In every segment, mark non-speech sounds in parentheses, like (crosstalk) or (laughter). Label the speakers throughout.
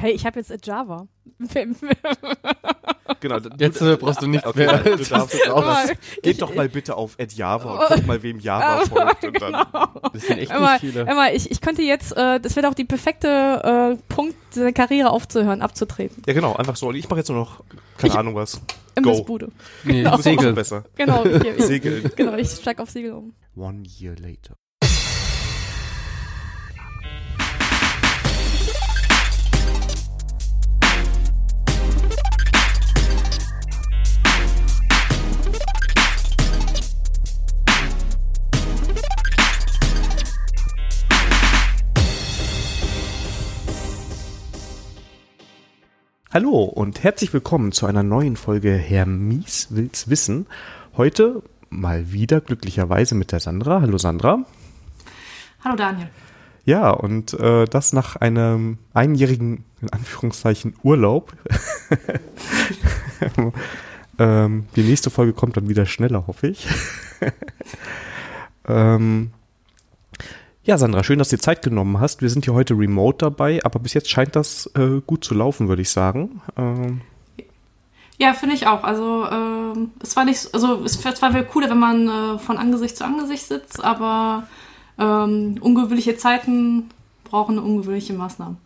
Speaker 1: Hey, ich habe jetzt Java. (laughs)
Speaker 2: Genau.
Speaker 3: Jetzt äh, brauchst du nicht
Speaker 2: Okay,
Speaker 3: mehr.
Speaker 2: du darfst jetzt auch was. Geht
Speaker 1: Ich-
Speaker 2: doch mal bitte auf Java und guck mal, wem Java (laughs) folgt. Und dann,
Speaker 3: Das sind echt
Speaker 1: Immer,
Speaker 3: nicht viele.
Speaker 1: immer, ich, ich könnte jetzt, äh, das wäre doch die perfekte äh, Punkt, seine Karriere aufzuhören, abzutreten.
Speaker 2: ja, genau, einfach so. Und ich mache jetzt nur noch, keine
Speaker 1: Ich-
Speaker 2: Ahnung was.
Speaker 1: Imbissbude.
Speaker 3: Nee,
Speaker 2: bist auch so
Speaker 3: Segel.
Speaker 2: besser.
Speaker 1: Genau, ich, ich,
Speaker 2: Segeln.
Speaker 1: genau, ich steig auf Segel um.
Speaker 2: One year later. Hallo und herzlich willkommen zu einer neuen Folge Herr Mies will's wissen. Heute mal wieder glücklicherweise mit der Sandra. Hallo Sandra.
Speaker 4: Hallo Daniel.
Speaker 2: Ja, und äh, das nach einem einjährigen, in Anführungszeichen, Urlaub. (laughs) ähm, die nächste Folge kommt dann wieder schneller, hoffe ich. (laughs) ähm, ja, Sandra, schön, dass du dir Zeit genommen hast. Wir sind hier heute remote dabei, aber bis jetzt scheint das äh, gut zu laufen, würde ich sagen. Ähm,
Speaker 4: Ja, finde ich auch. Also ähm, es war nicht, also es war zwar cooler, wenn man äh, von Angesicht zu Angesicht sitzt, aber ähm, ungewöhnliche Zeiten brauchen ungewöhnliche Maßnahmen.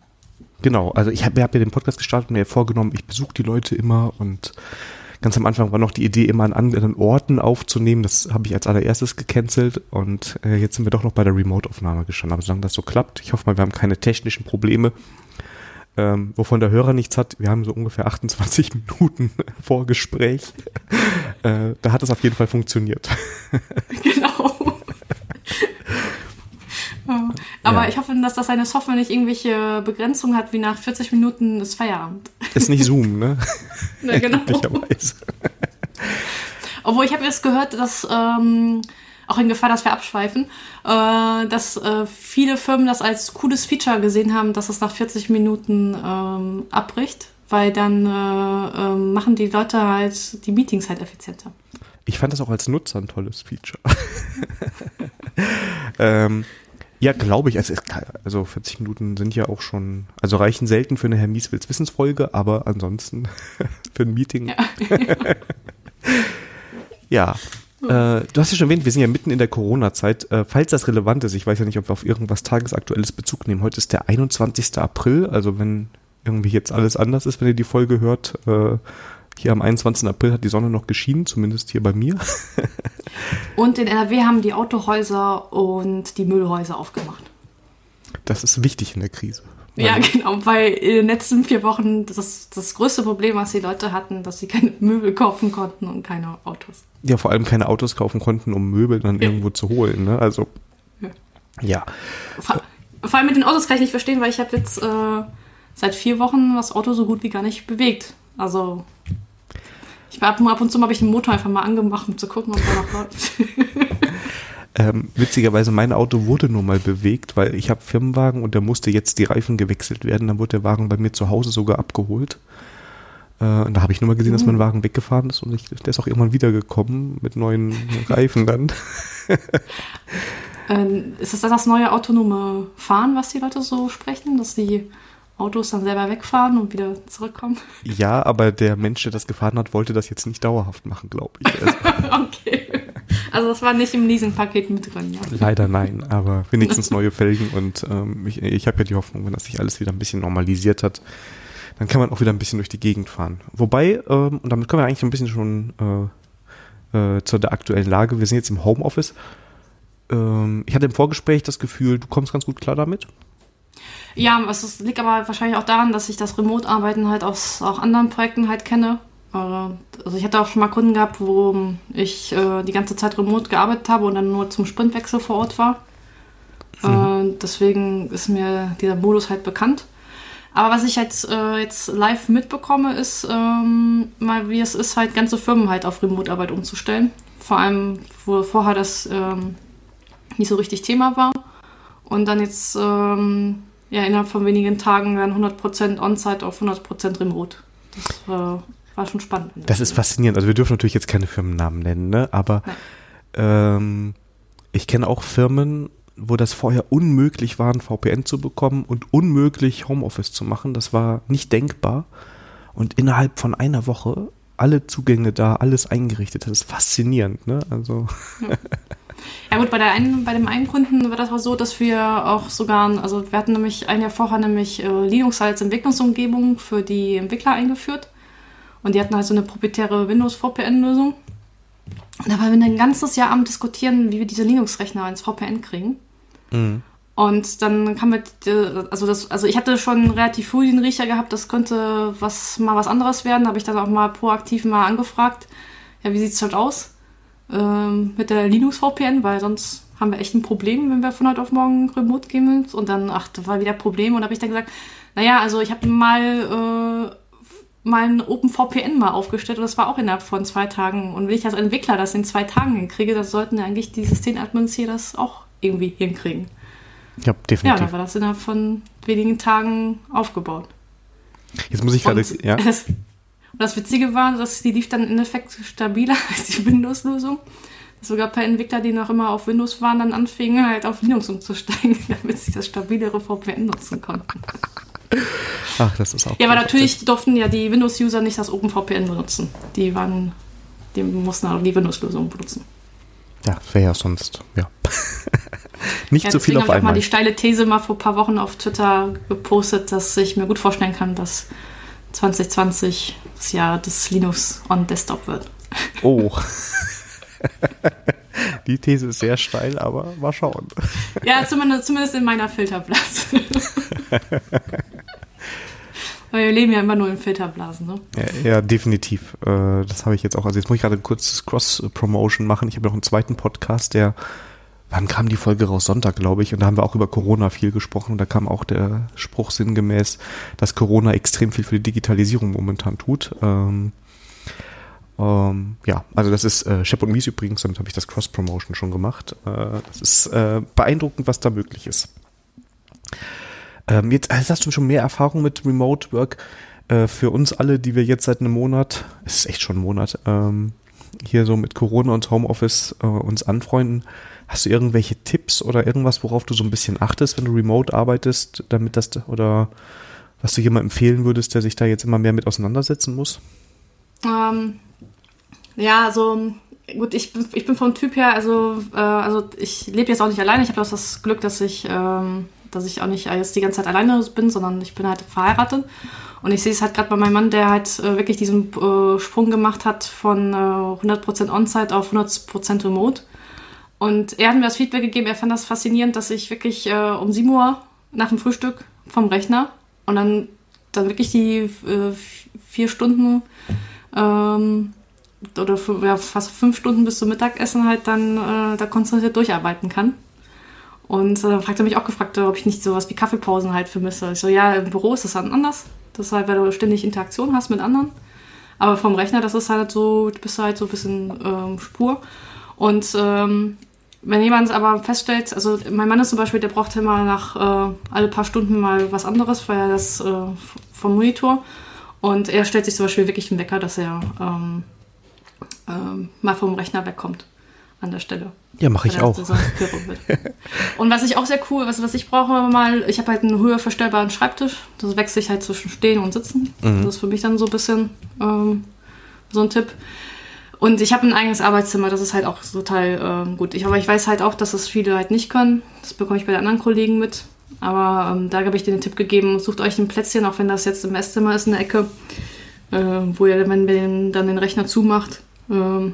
Speaker 2: Genau, also ich habe hab ja den Podcast gestartet und mir vorgenommen, ich besuche die Leute immer und ganz am Anfang war noch die Idee, immer an anderen Orten aufzunehmen. Das habe ich als allererstes gecancelt und äh, jetzt sind wir doch noch bei der Remote-Aufnahme gestanden. Aber solange das so klappt, ich hoffe mal, wir haben keine technischen Probleme, ähm, wovon der Hörer nichts hat. Wir haben so ungefähr 28 (laughs) Minuten Vorgespräch. äh, da hat es auf jeden Fall funktioniert. (laughs)
Speaker 4: genau. Ja. Aber
Speaker 2: Ja.
Speaker 4: ich hoffe, dass das eine Software nicht irgendwelche Begrenzungen hat, wie nach 40 Minuten ist Feierabend.
Speaker 2: Ist nicht Zoom, ne? (laughs)
Speaker 4: Ne, genau. Obwohl ich habe jetzt gehört, dass ähm, auch in Gefahr, dass wir abschweifen, äh, dass äh, viele Firmen das als cooles Feature gesehen haben, dass es nach 40 Minuten ähm, abbricht, weil dann äh, ähm, machen die Leute halt die Meetings halt effizienter.
Speaker 2: Ich fand das auch als Nutzer ein tolles Feature. (laughs) ähm, ja, glaube ich. Also, es- also 40 Minuten sind ja auch schon, also reichen selten für eine Herr Mieswils Wissensfolge, aber ansonsten (laughs) für ein Meeting. (laughs) Ja. Äh, du hast ja schon erwähnt, wir sind ja mitten in der Corona-Zeit. Äh, falls das relevant ist, ich weiß ja nicht, ob wir auf irgendwas Tagesaktuelles Bezug nehmen. Heute ist der 21. April, also wenn irgendwie jetzt alles anders ist, wenn ihr die Folge hört, äh, hier am 21. April hat die Sonne noch geschienen, zumindest hier bei mir. (laughs)
Speaker 4: Und in NRW haben die Autohäuser und die Müllhäuser aufgemacht.
Speaker 2: Das ist wichtig in der Krise.
Speaker 4: Ja, genau, weil in den letzten vier Wochen das, das größte Problem, was die Leute hatten, dass sie keine Möbel kaufen konnten und keine Autos.
Speaker 2: Ja, vor allem keine Autos kaufen konnten, um Möbel dann irgendwo zu holen. Ne? Also,
Speaker 4: Ja.
Speaker 2: ja.
Speaker 4: Vor, vor allem mit den Autos kann ich nicht verstehen, weil ich habe jetzt äh, seit vier Wochen das Auto so gut wie gar nicht bewegt. Also ich war ab, ab und zu habe ich den Motor einfach mal angemacht, um zu gucken, ob er noch läuft. (laughs)
Speaker 2: Ähm, witzigerweise, mein Auto wurde nur mal bewegt, weil ich habe Firmenwagen und da musste jetzt die Reifen gewechselt werden. Dann wurde der Wagen bei mir zu Hause sogar abgeholt. Äh, und da habe ich nur mal gesehen, dass mein Wagen weggefahren ist und ich, der ist auch irgendwann wiedergekommen mit neuen (laughs) Reifen dann.
Speaker 4: ähm, ist das das neue autonome Fahren, was die Leute so sprechen, dass die Autos dann selber wegfahren und wieder zurückkommen? (laughs)
Speaker 2: Ja, aber der Mensch, der das gefahren hat, wollte das jetzt nicht dauerhaft machen, glaube ich. Also, (laughs)
Speaker 4: okay. Also das war nicht im Leasingpaket mit drin, ja.
Speaker 2: leider nein, aber wenigstens neue Felgen und ähm, ich, ich habe ja die Hoffnung, wenn das sich alles wieder ein bisschen normalisiert hat, dann kann man auch wieder ein bisschen durch die Gegend fahren. Wobei, ähm, und damit kommen wir eigentlich ein bisschen schon äh, äh, zu der aktuellen Lage, wir sind jetzt im Homeoffice. Ähm, ich hatte im Vorgespräch das Gefühl, du kommst ganz gut klar damit.
Speaker 4: Ja, es liegt aber wahrscheinlich auch daran, dass ich das Remote-Arbeiten halt aus auch anderen Projekten halt kenne. Äh, Also ich hatte auch schon mal Kunden gehabt, wo ich äh, die ganze Zeit remote gearbeitet habe und dann nur zum Sprintwechsel vor Ort war. Äh, deswegen ist mir dieser Modus halt bekannt. Aber was ich jetzt, äh, jetzt live mitbekomme, ist ähm, mal, wie es ist, halt ganze Firmen halt auf Remote-Arbeit umzustellen. Vor allem, wo vorher das ähm, nicht so richtig Thema war. Und dann jetzt ähm, ja, innerhalb von wenigen Tagen werden 100% On-Site auf 100% Remote. Das äh, war schon spannend.
Speaker 2: Das ist faszinierend. Also wir dürfen natürlich jetzt keine Firmennamen nennen, ne? aber ähm, ich kenne auch Firmen, wo das vorher unmöglich war, ein VPN zu bekommen und unmöglich Homeoffice zu machen. Das war nicht denkbar. Und innerhalb von einer Woche alle Zugänge da, alles eingerichtet. Das ist faszinierend, ne? Also.
Speaker 4: Ja. (laughs) Ja gut, bei, der einen, bei dem einen Kunden war das auch so, dass wir auch sogar, also wir hatten nämlich ein Jahr vorher nämlich äh, Linux als Entwicklungsumgebung für die Entwickler eingeführt. Und die hatten halt so eine proprietäre Windows VPN-Lösung. Und da waren wir ein ganzes Jahr am diskutieren, wie wir diese Linux-Rechner ins VPN kriegen. Mhm. Und dann kam mit, also das, also ich hatte schon relativ früh den Riecher gehabt, das könnte was mal was anderes werden. Da habe ich dann auch mal proaktiv mal angefragt, ja, wie sieht's halt aus ähm, mit der Linux VPN, weil sonst haben wir echt ein Problem, wenn wir von heute auf morgen remote gehen. Und dann, ach, das war wieder ein Problem. Und da habe ich dann gesagt, naja, also ich habe mal äh, mal ein OpenVPN mal aufgestellt und das war auch innerhalb von zwei Tagen. Und wenn ich als Entwickler das in zwei Tagen hinkriege, dann sollten eigentlich die Systemadmins hier das auch irgendwie hinkriegen.
Speaker 2: Ja, definitiv. Ja,
Speaker 4: dann war das innerhalb von wenigen Tagen aufgebaut.
Speaker 2: Jetzt muss ich gerade, ja. (laughs)
Speaker 4: Das, und das Witzige war, dass die lief dann im Endeffekt stabiler (laughs) als die Windows-Lösung. Sogar per Entwickler, die noch immer auf Windows waren, dann anfingen halt auf Linux umzusteigen, (laughs) damit sie das stabilere VPN nutzen konnten.
Speaker 2: Ach, das ist auch.
Speaker 4: Ja, aber natürlich durften ja die Windows-User nicht das OpenVPN benutzen. Die waren, die mussten auch die Windows-Lösung benutzen.
Speaker 2: Ja, wäre ja sonst, ja. (laughs) Nicht
Speaker 4: ja,
Speaker 2: so viel auf einmal. Ich habe
Speaker 4: mal die steile These mal vor ein paar Wochen auf Twitter gepostet, dass ich mir gut vorstellen kann, dass 2020 das Jahr des Linux on Desktop wird.
Speaker 2: Oh. (laughs) Die These ist sehr steil, aber mal schauen.
Speaker 4: Ja, zumindest, zumindest in meiner Filterblase. (laughs) wir leben ja immer nur in Filterblasen, ne?
Speaker 2: Ja, ja definitiv. Äh, das habe ich jetzt auch. Also jetzt muss ich gerade kurz Cross-Promotion machen. Ich habe noch einen zweiten Podcast, der wann kam die Folge raus? Sonntag, glaube ich. Und da haben wir auch über Corona viel gesprochen. Und da kam auch der Spruch sinngemäß, dass Corona extrem viel für die Digitalisierung momentan tut. Ähm, ähm, ja, also das ist äh, Shep und Mies übrigens, damit habe ich das Cross-Promotion schon gemacht. Äh, das ist äh, beeindruckend, was da möglich ist. Ähm, jetzt also hast du schon mehr Erfahrung mit Remote Work. Äh, für uns alle, die wir jetzt seit einem Monat, es ist echt schon ein Monat, ähm, hier so mit Corona und Homeoffice äh, uns anfreunden. Hast du irgendwelche Tipps oder irgendwas, worauf du so ein bisschen achtest, wenn du remote arbeitest, damit das oder was du jemandem empfehlen würdest, der sich da jetzt immer mehr mit auseinandersetzen muss?
Speaker 4: Ähm, ja, also gut, ich, ich bin vom Typ her, also, äh, also ich lebe jetzt auch nicht alleine. Ich habe auch das Glück, dass ich, ähm, dass ich auch nicht jetzt die ganze Zeit alleine bin, sondern ich bin halt verheiratet. Und ich sehe es halt gerade bei meinem Mann, der halt äh, wirklich diesen äh, Sprung gemacht hat von äh, 100% On-Site auf 100% Remote. Und er hat mir das Feedback gegeben, er fand das faszinierend, dass ich wirklich äh, um 7 Uhr nach dem Frühstück vom Rechner und dann, dann wirklich die äh, vier Stunden ähm, oder ja, fast fünf Stunden bis zum Mittagessen halt dann äh, da konzentriert durcharbeiten kann. Und äh, fragte mich auch gefragt, ob ich nicht sowas wie Kaffeepausen halt vermisse. Ich so, ja, im Büro ist das dann anders. Das ist halt, weil du ständig Interaktion hast mit anderen. Aber vom Rechner, das ist halt so, du bist halt so ein bisschen ähm, Spur. Und ähm, wenn jemand aber feststellt, also mein Mann ist zum Beispiel, der braucht immer nach äh, alle paar Stunden mal was anderes, weil er das äh, vom Monitor. Und er stellt sich zum Beispiel wirklich den Wecker, dass er ähm, ähm, mal vom Rechner wegkommt an der Stelle.
Speaker 2: Ja, mache ich auch.
Speaker 4: Und was ich auch sehr cool, was, was ich brauche mal, ich habe halt einen höher verstellbaren Schreibtisch. Das wechsle ich halt zwischen Stehen und Sitzen. Mhm. Das ist für mich dann so ein bisschen ähm, so ein Tipp. Und ich habe ein eigenes Arbeitszimmer, das ist halt auch total ähm, gut. Ich, aber ich weiß halt auch, dass das viele halt nicht können. Das bekomme ich bei den anderen Kollegen mit. Aber ähm, da habe ich dir den Tipp gegeben, sucht euch ein Plätzchen, auch wenn das jetzt im Esszimmer ist, eine Ecke, äh, wo ihr, wenn ihr dann den Rechner zumacht, äh,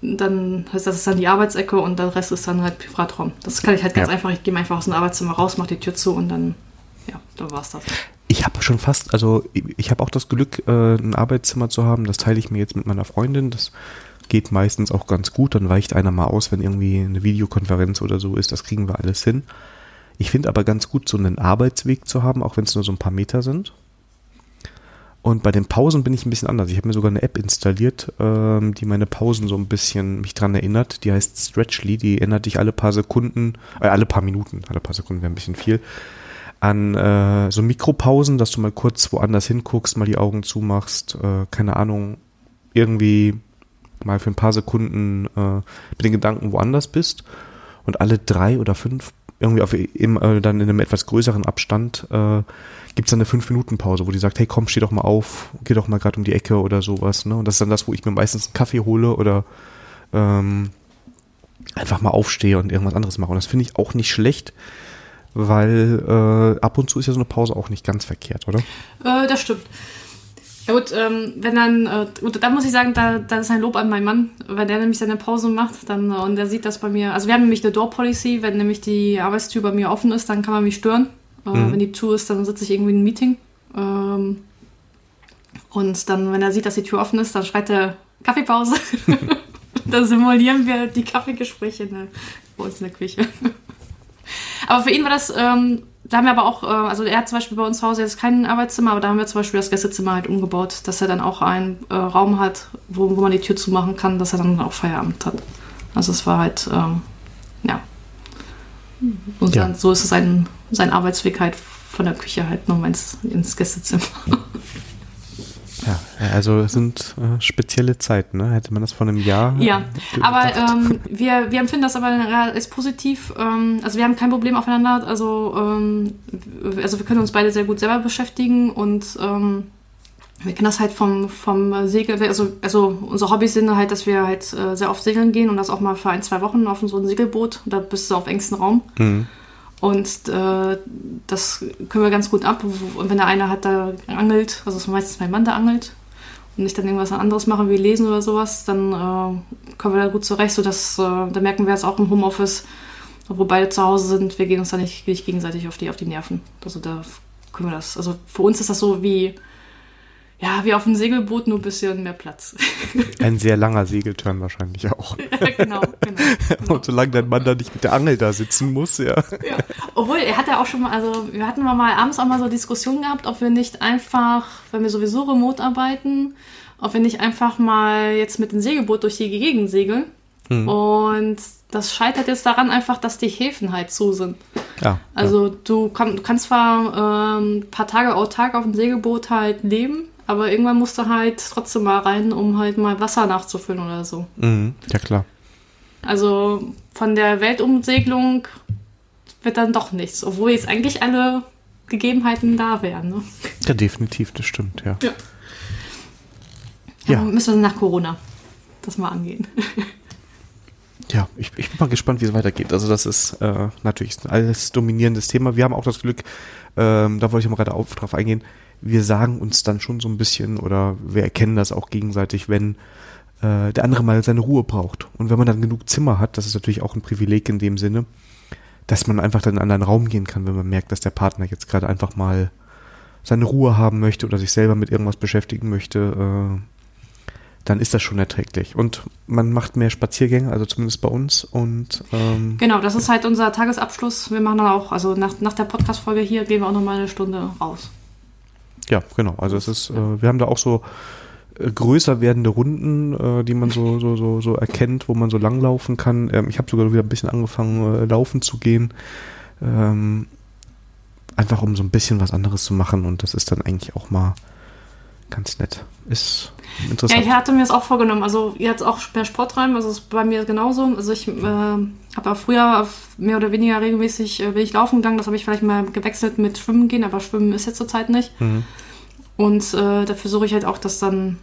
Speaker 4: dann heißt das ist dann die Arbeitsecke und der Rest ist dann halt Privatraum. Das kann ich halt ganz ja. einfach, ich gehe einfach aus dem Arbeitszimmer raus, mache die Tür zu und dann, ja, da war's das.
Speaker 2: Ich habe schon fast, also ich habe auch das Glück, äh, ein Arbeitszimmer zu haben. Das teile ich mir jetzt mit meiner Freundin. Das geht meistens auch ganz gut. Dann weicht einer mal aus, wenn irgendwie eine Videokonferenz oder so ist. Das kriegen wir alles hin. Ich finde aber ganz gut, so einen Arbeitsweg zu haben, auch wenn es nur so ein paar Meter sind. Und bei den Pausen bin ich ein bisschen anders. Ich habe mir sogar eine App installiert, ähm, die meine Pausen so ein bisschen mich dran erinnert. Die heißt Stretchly. Die erinnert dich alle paar Sekunden, äh, alle paar Minuten, alle paar Sekunden wäre ein bisschen viel, an äh, so Mikropausen, dass du mal kurz woanders hinguckst, mal die Augen zumachst, äh, keine Ahnung, irgendwie mal für ein paar Sekunden äh, mit den Gedanken woanders bist. Und alle drei oder fünf irgendwie auf, im, äh, dann in einem etwas größeren Abstand äh, gibt es dann eine 5-Minuten-Pause, wo die sagt, hey komm, steh doch mal auf, geh doch mal gerade um die Ecke oder sowas. Ne? Und das ist dann das, wo ich mir meistens einen Kaffee hole oder ähm, einfach mal aufstehe und irgendwas anderes mache. Und das finde ich auch nicht schlecht, weil äh, ab und zu ist ja so eine Pause auch nicht ganz verkehrt, oder?
Speaker 4: Äh, das stimmt. Ja gut, ähm, wenn dann, äh, gut, da muss ich sagen, da, da ist ein Lob an meinen Mann, wenn der nämlich seine Pause macht, dann und der sieht das bei mir. Also wir haben nämlich eine Door Policy, wenn nämlich die Arbeitstür bei mir offen ist, dann kann man mich stören. Äh,
Speaker 2: Mhm.
Speaker 4: Wenn die zu ist, dann sitze ich irgendwie in einem Meeting. Ähm, und dann, wenn er sieht, dass die Tür offen ist, dann schreit er Kaffeepause. (laughs) (laughs) dann simulieren wir die Kaffeegespräche in der, bei uns in der Küche. Aber für ihn war das, ähm, da haben wir aber auch, äh, also er hat zum Beispiel bei uns zu Hause jetzt kein Arbeitszimmer, aber da haben wir zum Beispiel das Gästezimmer halt umgebaut, dass er dann auch einen äh, Raum hat, wo, wo man die Tür zumachen kann, dass er dann auch Feierabend hat. Also es war halt, ähm, ja. Und
Speaker 2: Ja.
Speaker 4: dann, so ist es ein, sein Arbeitsweg halt von der Küche halt nur ins, ins Gästezimmer. (laughs)
Speaker 2: Ja, also es sind äh, spezielle Zeiten, ne? Hätte man das vor einem Jahr.
Speaker 4: Ja, aber ähm, wir, wir empfinden das aber als positiv. Ähm, also wir haben kein Problem aufeinander. Also, ähm, also wir können uns beide sehr gut selber beschäftigen und ähm, wir kennen das halt vom, vom Segel. Also, also unsere Hobbys sind halt, dass wir halt äh, sehr oft segeln gehen und das auch mal für ein, zwei Wochen auf so ein Segelboot. Da bist du auf engstem Raum.
Speaker 2: Mhm.
Speaker 4: Und äh, das können wir ganz gut ab. Und wenn der eine hat da angelt, also es ist meistens mein Mann, der angelt, und ich dann irgendwas anderes mache, wie lesen oder sowas, dann äh, kommen wir da gut zurecht, sodass, äh, da merken wir jetzt auch im Homeoffice, wo beide zu Hause sind, wir gehen uns da nicht, nicht gegenseitig auf die, auf die Nerven. Also da können wir das, also für uns ist das so wie, ja, wie auf einem Segelboot, nur ein bisschen mehr Platz. (laughs)
Speaker 2: Ein sehr langer Segelturn wahrscheinlich auch.
Speaker 4: ja, genau, genau. genau.
Speaker 2: Und solange dein Mann da nicht mit der Angel da sitzen muss, ja.
Speaker 4: Ja. Obwohl, er hat ja auch schon mal, also wir hatten mal abends auch mal so Diskussionen gehabt, ob wir nicht einfach, wenn wir sowieso remote arbeiten, ob wir nicht einfach mal jetzt mit dem Segelboot durch die Gegend segeln. Und das scheitert jetzt daran einfach, dass die Häfen halt zu sind.
Speaker 2: Ja,
Speaker 4: Also du, kann, du kannst zwar ähm, ein paar Tage autark auf dem Segelboot halt leben, aber irgendwann musst du halt trotzdem mal rein, um halt mal Wasser nachzufüllen oder so.
Speaker 2: ja. Mhm. ja klar.
Speaker 4: Also von der Weltumsegelung wird dann doch nichts, obwohl jetzt eigentlich alle Gegebenheiten da wären. Ne?
Speaker 2: Ja, definitiv, das stimmt, ja.
Speaker 4: Ja.
Speaker 2: Ja.
Speaker 4: Müssen wir nach Corona das mal angehen. (laughs)
Speaker 2: Ja, ich, ich bin mal gespannt, wie es weitergeht. Also das ist äh, natürlich ein alles dominierendes Thema. Wir haben auch das Glück, ähm, da wollte ich mal gerade auf, drauf eingehen, wir sagen uns dann schon so ein bisschen oder wir erkennen das auch gegenseitig, wenn äh, der andere mal seine Ruhe braucht. Und wenn man dann genug Zimmer hat, das ist natürlich auch ein Privileg in dem Sinne, dass man einfach dann in einen anderen Raum gehen kann, wenn man merkt, dass der Partner jetzt gerade einfach mal seine Ruhe haben möchte oder sich selber mit irgendwas beschäftigen möchte, äh, dann ist das schon erträglich. Und man macht mehr Spaziergänge, also zumindest bei uns. Und ähm,
Speaker 4: Genau, das ist halt unser Tagesabschluss. Wir machen dann auch, also nach, nach der Podcast-Folge hier gehen wir auch nochmal eine Stunde raus.
Speaker 2: Ja, genau. Also es ist, äh, wir haben da auch so äh, größer werdende Runden, äh, die man so, so, so, so erkennt, wo man so langlaufen kann. Ähm, ich habe sogar wieder ein bisschen angefangen, äh, laufen zu gehen. Ähm, einfach um so ein bisschen was anderes zu machen und das ist dann eigentlich auch mal ganz nett. Ist
Speaker 4: Ja,
Speaker 2: interessant.
Speaker 4: ich hatte mir das auch vorgenommen. Also jetzt auch mehr Sport rein, also ist bei mir genauso. Also ich äh, habe ja früher mehr oder weniger regelmäßig äh, bin ich laufen gegangen. Das habe ich vielleicht mal gewechselt mit Schwimmen gehen, aber Schwimmen ist jetzt zurzeit nicht.
Speaker 2: Mhm.
Speaker 4: Und äh, da versuche ich halt auch, das dann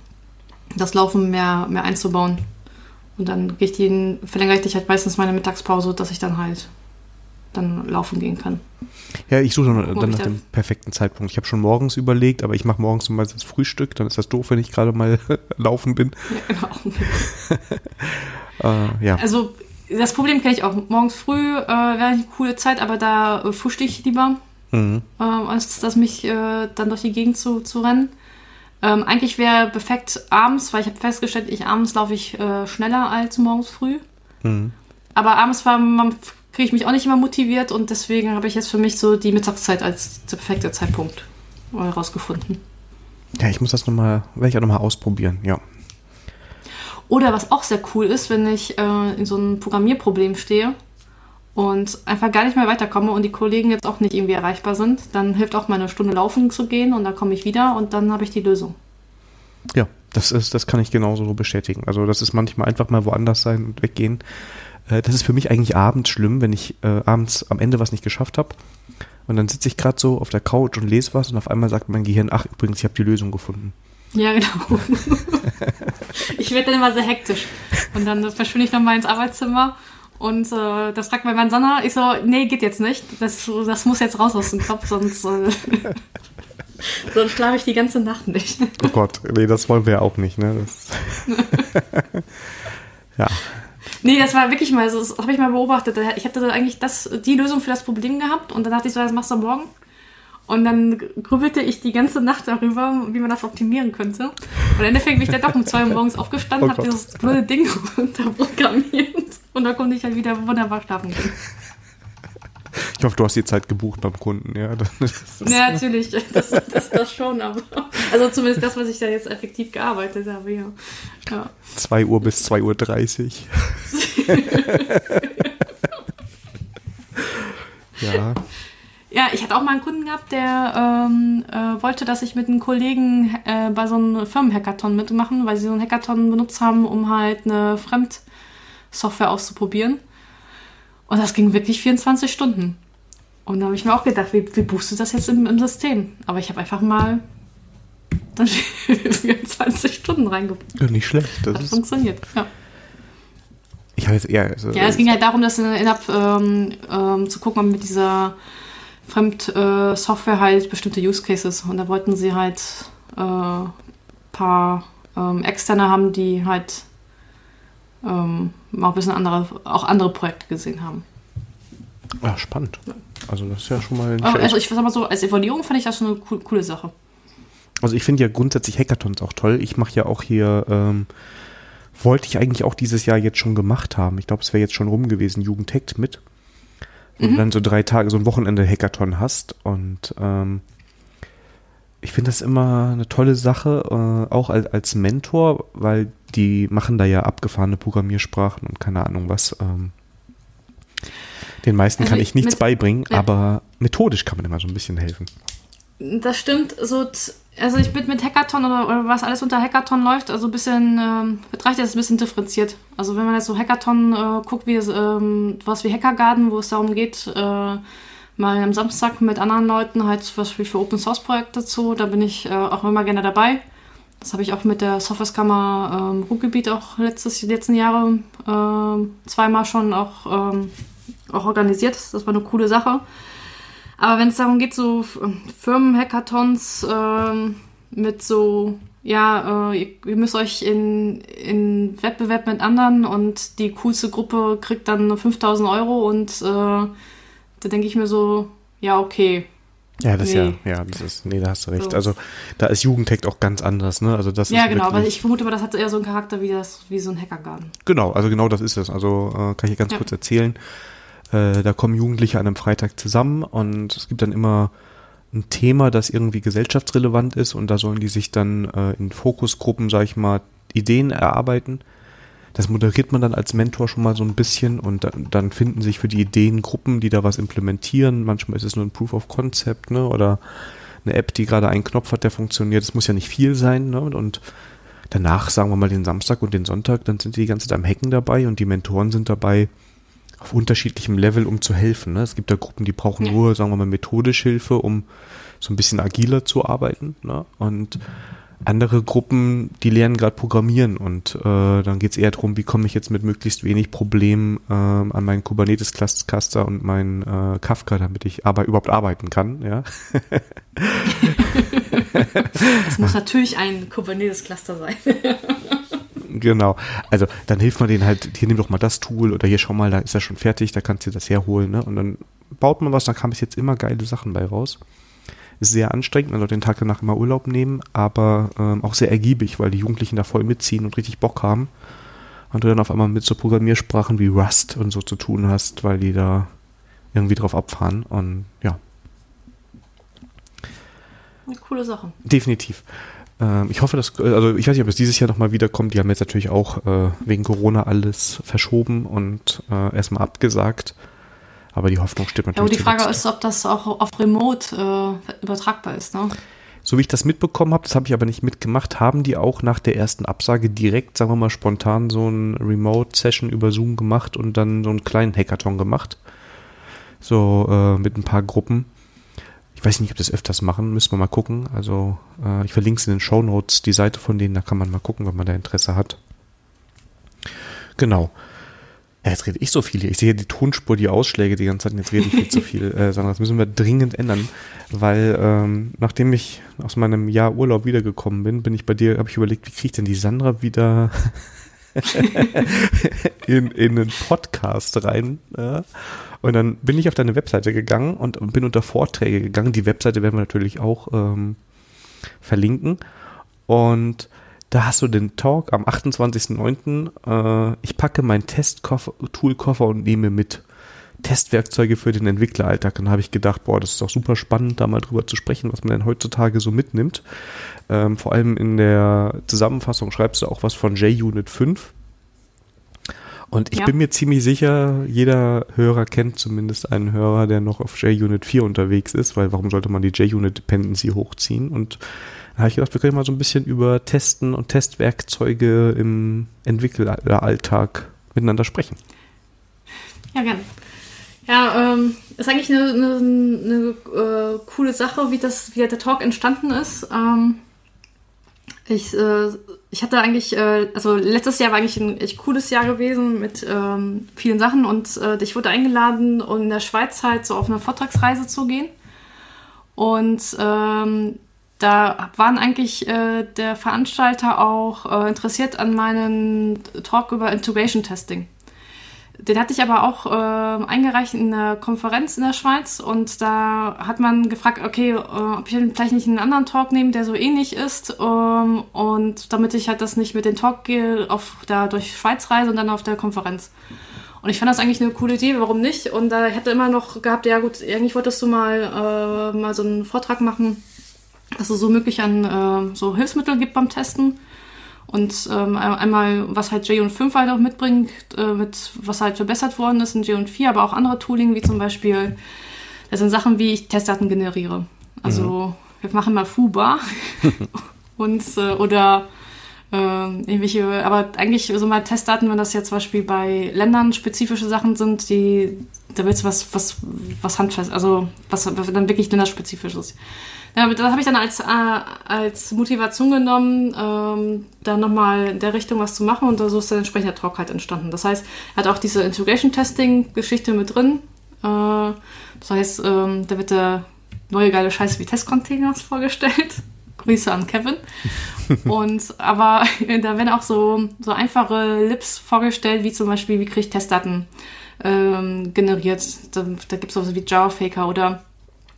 Speaker 4: das Laufen mehr, mehr einzubauen. Und dann gehe ich den, verlängere ich halt meistens meine Mittagspause, dass ich dann halt dann laufen gehen kann.
Speaker 2: Ja, ich suche dann, dann nach dem perfekten Zeitpunkt. Ich habe schon morgens überlegt, aber ich mache morgens meistens Frühstück, dann ist das doof, wenn ich gerade mal (laughs) laufen bin.
Speaker 4: Ja, genau. (laughs)
Speaker 2: Äh, ja.
Speaker 4: Also das Problem kenne ich auch. Morgens früh äh, wäre eine coole Zeit, aber da äh, frühstücke ich lieber.
Speaker 2: Mhm.
Speaker 4: ähm, als dass mich äh, dann durch die Gegend zu, zu rennen. Ähm, eigentlich wäre perfekt abends, weil ich habe festgestellt, ich abends laufe ich äh, schneller als morgens früh.
Speaker 2: Mhm.
Speaker 4: Aber abends war, man- kriege ich mich auch nicht immer motiviert und deswegen habe ich jetzt für mich so die Mittagszeit als der perfekte Zeitpunkt äh, rausgefunden.
Speaker 2: Ja, ich muss das nochmal, werde ich auch nochmal ausprobieren, ja.
Speaker 4: Oder was auch sehr cool ist, wenn ich äh, in so einem Programmierproblem stehe und einfach gar nicht mehr weiterkomme und die Kollegen jetzt auch nicht irgendwie erreichbar sind, dann hilft auch mal eine Stunde laufen zu gehen und dann komme ich wieder und dann habe ich die Lösung.
Speaker 2: Ja, Das ist, das kann ich genauso bestätigen. Also das ist manchmal einfach mal woanders sein und weggehen. Äh, das ist für mich eigentlich abends schlimm, wenn ich äh, abends am Ende was nicht geschafft habe. Und dann sitze ich gerade so auf der Couch und lese was und auf einmal sagt mein Gehirn, ach übrigens, ich habe die Lösung gefunden.
Speaker 4: Ja, genau. (laughs) ich werde dann immer sehr hektisch. Und dann verschwinde ich nochmal ins Arbeitszimmer und äh, das fragt mein Mann Sanna. Ich so, nee, geht jetzt nicht. Das, das muss jetzt raus aus dem Kopf, sonst, äh, (laughs) sonst schlafe ich die ganze Nacht nicht.
Speaker 2: Oh Gott, nee, das wollen wir ja auch nicht, ne? (laughs) ja.
Speaker 4: Nee, das war wirklich mal so, das habe ich mal beobachtet. Ich hatte eigentlich das, die Lösung für das Problem gehabt und dann dachte ich so, das machst du morgen. Und dann grübelte ich die ganze Nacht darüber, wie man das optimieren könnte. Und im Endeffekt bin ich dann doch um zwei Uhr morgens aufgestanden, oh habe dieses blöde Ding (laughs) runterprogrammiert und dann konnte ich halt wieder wunderbar schlafen gehen.
Speaker 2: Ich hoffe, du hast die Zeit gebucht beim Kunden, ja. (laughs)
Speaker 4: ja, natürlich, das, das, das schon, aber (laughs) also zumindest das, was ich da jetzt effektiv gearbeitet habe, ja.
Speaker 2: ja. 2 Uhr bis 2 Uhr 30. (laughs)
Speaker 4: ja. Ja, ich hatte auch mal einen Kunden gehabt, der ähm, äh, wollte, dass ich mit einem Kollegen äh, bei so einem Firmenhackathon mitmachen, weil sie so einen Hackathon benutzt haben, um halt eine Fremdsoftware auszuprobieren. Und das ging wirklich 24 Stunden. Und da habe ich mir auch gedacht, wie, wie buchst du das jetzt im, im System? Aber ich habe einfach mal dann (laughs) 24 Stunden reingebucht.
Speaker 2: Ja, nicht schlecht.
Speaker 4: Das Hat funktioniert, ja.
Speaker 2: Ich habe jetzt eher. Also
Speaker 4: ja, es ging halt darum, dass innerhalb ähm, ähm, zu gucken, ob mit dieser Fremdsoftware halt bestimmte Use Cases und da wollten sie halt äh, paar ähm, externe haben, die halt ähm, auch ein bisschen andere, auch andere Projekte gesehen haben.
Speaker 2: Ja, spannend. Also das ist ja schon mal.
Speaker 4: Also ich sag mal so, als Evaluierung fand ich das schon eine cool, coole Sache.
Speaker 2: Also ich finde ja grundsätzlich Hackathons auch toll. Ich mache ja auch hier, ähm, wollte ich eigentlich auch dieses Jahr jetzt schon gemacht haben. Ich glaube, es wäre jetzt schon rum gewesen, Jugendhackt mit wo mhm. dann so drei Tage, so ein Wochenende Hackathon hast. Und ähm, ich finde das immer eine tolle Sache, äh, auch als, als Mentor, weil die machen da ja abgefahrene Programmiersprachen und keine Ahnung was. Ähm, den meisten also kann ich nichts beibringen, ja. aber methodisch kann man immer so ein bisschen helfen.
Speaker 4: Das stimmt. So, also ich bin mit Hackathon oder, oder, was alles unter Hackathon läuft, also ein bisschen, ähm, betrachte das ein bisschen differenziert. Also wenn man jetzt so Hackathon äh, guckt, wie es, ähm, was wie Hackergarden, wo es darum geht, äh, mal am Samstag mit anderen Leuten halt was wie für Open Source Projekte zu, da bin ich äh, auch immer gerne dabei. Das habe ich auch mit der Softwareskammer ähm, Ruhrgebiet auch letztes, letzten Jahre äh, zweimal schon auch, ähm, auch organisiert. Das war eine coole Sache. Aber wenn es darum geht, so ähm, Firmen-Hackathons ähm, mit so, ja, äh, ihr, ihr, müsst euch in, in Wettbewerb mit anderen und die coolste Gruppe kriegt dann 5000 Euro und äh, da denke ich mir so, ja, okay.
Speaker 2: Ja, das nee. ja, ja, das ist, nee, da hast du recht. So. Also da ist Jugendtech auch ganz anders, ne? Also das
Speaker 4: ja, genau, aber ich vermute aber, das hat eher so einen Charakter wie das, wie so ein Hackergarten.
Speaker 2: Genau, also genau das ist es. Also äh, kann ich hier ganz ja. kurz erzählen. Äh, da kommen Jugendliche an einem Freitag zusammen und es gibt dann immer ein Thema, das irgendwie gesellschaftsrelevant ist und da sollen die sich dann äh, in Fokusgruppen, sag ich mal, Ideen erarbeiten. Das moderiert man dann als Mentor schon mal so ein bisschen und dann, dann finden sich für die Ideen Gruppen, die da was implementieren. Manchmal ist es nur ein Proof of Concept, ne? Oder eine App, die gerade einen Knopf hat, der funktioniert. Das muss ja nicht viel sein, ne? Und danach, sagen wir mal, den Samstag und den Sonntag, dann sind die die ganze Zeit am Hacken dabei und die Mentoren sind dabei, auf unterschiedlichem Level, um zu helfen. Ne? Es gibt da Gruppen, die brauchen ja. nur, sagen wir mal, methodisch Hilfe, um so ein bisschen agiler zu arbeiten. Ne? Und andere Gruppen, die lernen gerade Programmieren und äh, dann geht es eher darum, wie komme ich jetzt mit möglichst wenig Problemen äh, an meinen Kubernetes-Cluster und meinen äh, Kafka, damit ich aber überhaupt arbeiten kann. Ja. (laughs)
Speaker 4: Es muss (laughs) natürlich ein Kubernetes-Cluster sein. (laughs)
Speaker 2: Genau. Also dann hilft man denen halt, hier nimm doch mal das Tool oder hier schau mal, da ist er schon fertig, da kannst du das herholen. Ne? Und dann baut man was, dann kam bis jetzt immer geile Sachen bei raus. Ist sehr anstrengend, man soll den Tag danach immer Urlaub nehmen, aber ähm, auch sehr ergiebig, weil die Jugendlichen da voll mitziehen und richtig Bock haben. Und du dann auf einmal mit so Programmiersprachen wie Rust und so zu tun hast, weil die da irgendwie drauf abfahren. Und ja.
Speaker 4: Eine coole Sache.
Speaker 2: Definitiv. Ähm, ich hoffe, dass, also ich weiß nicht, ob es dieses Jahr nochmal wiederkommt. Die haben jetzt natürlich auch äh, wegen Corona alles verschoben und äh, erstmal abgesagt. Aber die Hoffnung stimmt natürlich.
Speaker 4: Ja, aber die Frage ist, ob das auch auf Remote äh, übertragbar ist, ne?
Speaker 2: so wie ich das mitbekommen habe, das habe ich aber nicht mitgemacht, haben die auch nach der ersten Absage direkt, sagen wir mal, spontan so ein Remote-Session über Zoom gemacht und dann so einen kleinen Hackathon gemacht. So äh, mit ein paar Gruppen. Ich weiß nicht, ob das öfters machen, müssen wir mal gucken. Also äh, ich verlinke es in den Show Notes, die Seite von denen, da kann man mal gucken, wenn man da Interesse hat. Genau. Ja, jetzt rede ich so viel hier. Ich sehe die Tonspur, die Ausschläge die ganze Zeit. Jetzt rede ich viel zu (laughs) viel. Äh, Sandra, das müssen wir dringend ändern, weil ähm, nachdem ich aus meinem Jahr Urlaub wiedergekommen bin, bin ich bei dir, habe ich überlegt, wie kriege ich denn die Sandra wieder (laughs) in, in einen Podcast rein. Ja? Und dann bin ich auf deine Webseite gegangen und bin unter Vorträge gegangen. Die Webseite werden wir natürlich auch ähm, verlinken. Und da hast du den Talk am 28.09. Äh, ich packe mein Test-Tool-Koffer und nehme mit Testwerkzeuge für den Entwickleralltag. Dann habe ich gedacht, boah, das ist doch super spannend, da mal drüber zu sprechen, was man denn heutzutage so mitnimmt. Ähm, vor allem in der Zusammenfassung schreibst du auch was von JUnit 5. Und ich ja. bin mir ziemlich sicher, jeder Hörer kennt zumindest einen Hörer, der noch auf JUnit 4 unterwegs ist, weil warum sollte man die JUnit Dependency hochziehen? Und da habe ich gedacht, wir können mal so ein bisschen über Testen und Testwerkzeuge im Entwickleralltag miteinander sprechen.
Speaker 4: Ja, gerne. Ja, ähm, ist eigentlich eine, eine, eine äh, coole Sache, wie das, wie der Talk entstanden ist. Ähm, ich, äh, ich hatte eigentlich, äh, also letztes Jahr war eigentlich ein echt cooles Jahr gewesen mit ähm, vielen Sachen und äh, ich wurde eingeladen, um in der Schweiz halt so auf eine Vortragsreise zu gehen. Und ähm, da waren eigentlich äh, der Veranstalter auch äh, interessiert an meinen Talk über Integration Testing. Den hatte ich aber auch äh, eingereicht in einer Konferenz in der Schweiz und da hat man gefragt, okay, äh, ob ich vielleicht nicht einen anderen Talk nehme, der so ähnlich ist ähm, und damit ich halt das nicht mit dem Talk gehe, auf da durch Schweiz reise und dann auf der Konferenz. Und ich fand das eigentlich eine coole Idee, warum nicht? Und da hätte immer noch gehabt, ja gut, eigentlich wolltest du mal, äh, mal so einen Vortrag machen dass es so möglich an äh, so Hilfsmittel gibt beim Testen. Und ähm, einmal, was halt J und 5 halt auch mitbringt, äh, mit was halt verbessert worden ist in J und 4, aber auch andere Tooling, wie zum Beispiel, das sind Sachen, wie ich Testdaten generiere. Also mhm. wir machen mal FUBA (laughs) und äh, oder äh, irgendwelche, aber eigentlich so mal Testdaten, wenn das jetzt zum Beispiel bei Ländern spezifische Sachen sind, die da willst du was, was, was handfest, also was, was dann wirklich länderspezifisch ist. Ja, das habe ich dann als, äh, als Motivation genommen, ähm, da nochmal in der Richtung was zu machen und so ist dann entsprechend der Talk halt entstanden. Das heißt, er hat auch diese Integration-Testing-Geschichte mit drin. Äh, das heißt, ähm, da wird der neue geile Scheiße wie Testcontainers vorgestellt. (laughs) Grüße an Kevin. und aber (laughs) da werden auch so, so einfache Lips vorgestellt, wie zum Beispiel, wie kriege ich Testdaten ähm, generiert. Da, da gibt es auch so wie Java Faker oder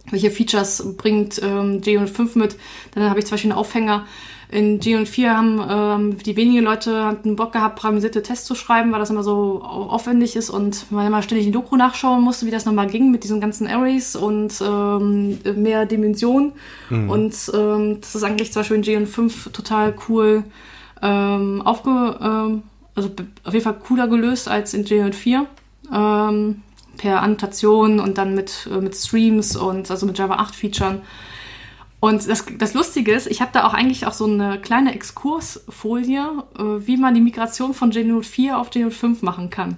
Speaker 4: welche Features bringt ähm, Geon 5 mit. Dann habe ich zum Beispiel einen Aufhänger. In Geon 4 haben ähm, die wenigen Leute hatten Bock gehabt, parametrisierte Tests zu schreiben, weil das immer so aufwendig ist und man immer ständig in Doku nachschauen musste, wie das nochmal ging mit diesen ganzen Arrays und ähm, mehr Dimensionen. Mhm. Und ähm, das ist eigentlich zum Beispiel in Geon 5 total cool ähm, aufge... Ähm, also auf jeden Fall cooler gelöst als in Geon 4. Ähm, per Annotation und dann mit, äh, mit Streams und also mit Java 8 Featuren. Und das, das Lustige ist, ich habe da auch eigentlich auch so eine kleine Exkursfolie, äh, wie man die Migration von JNote 4 auf JNote 5 machen kann.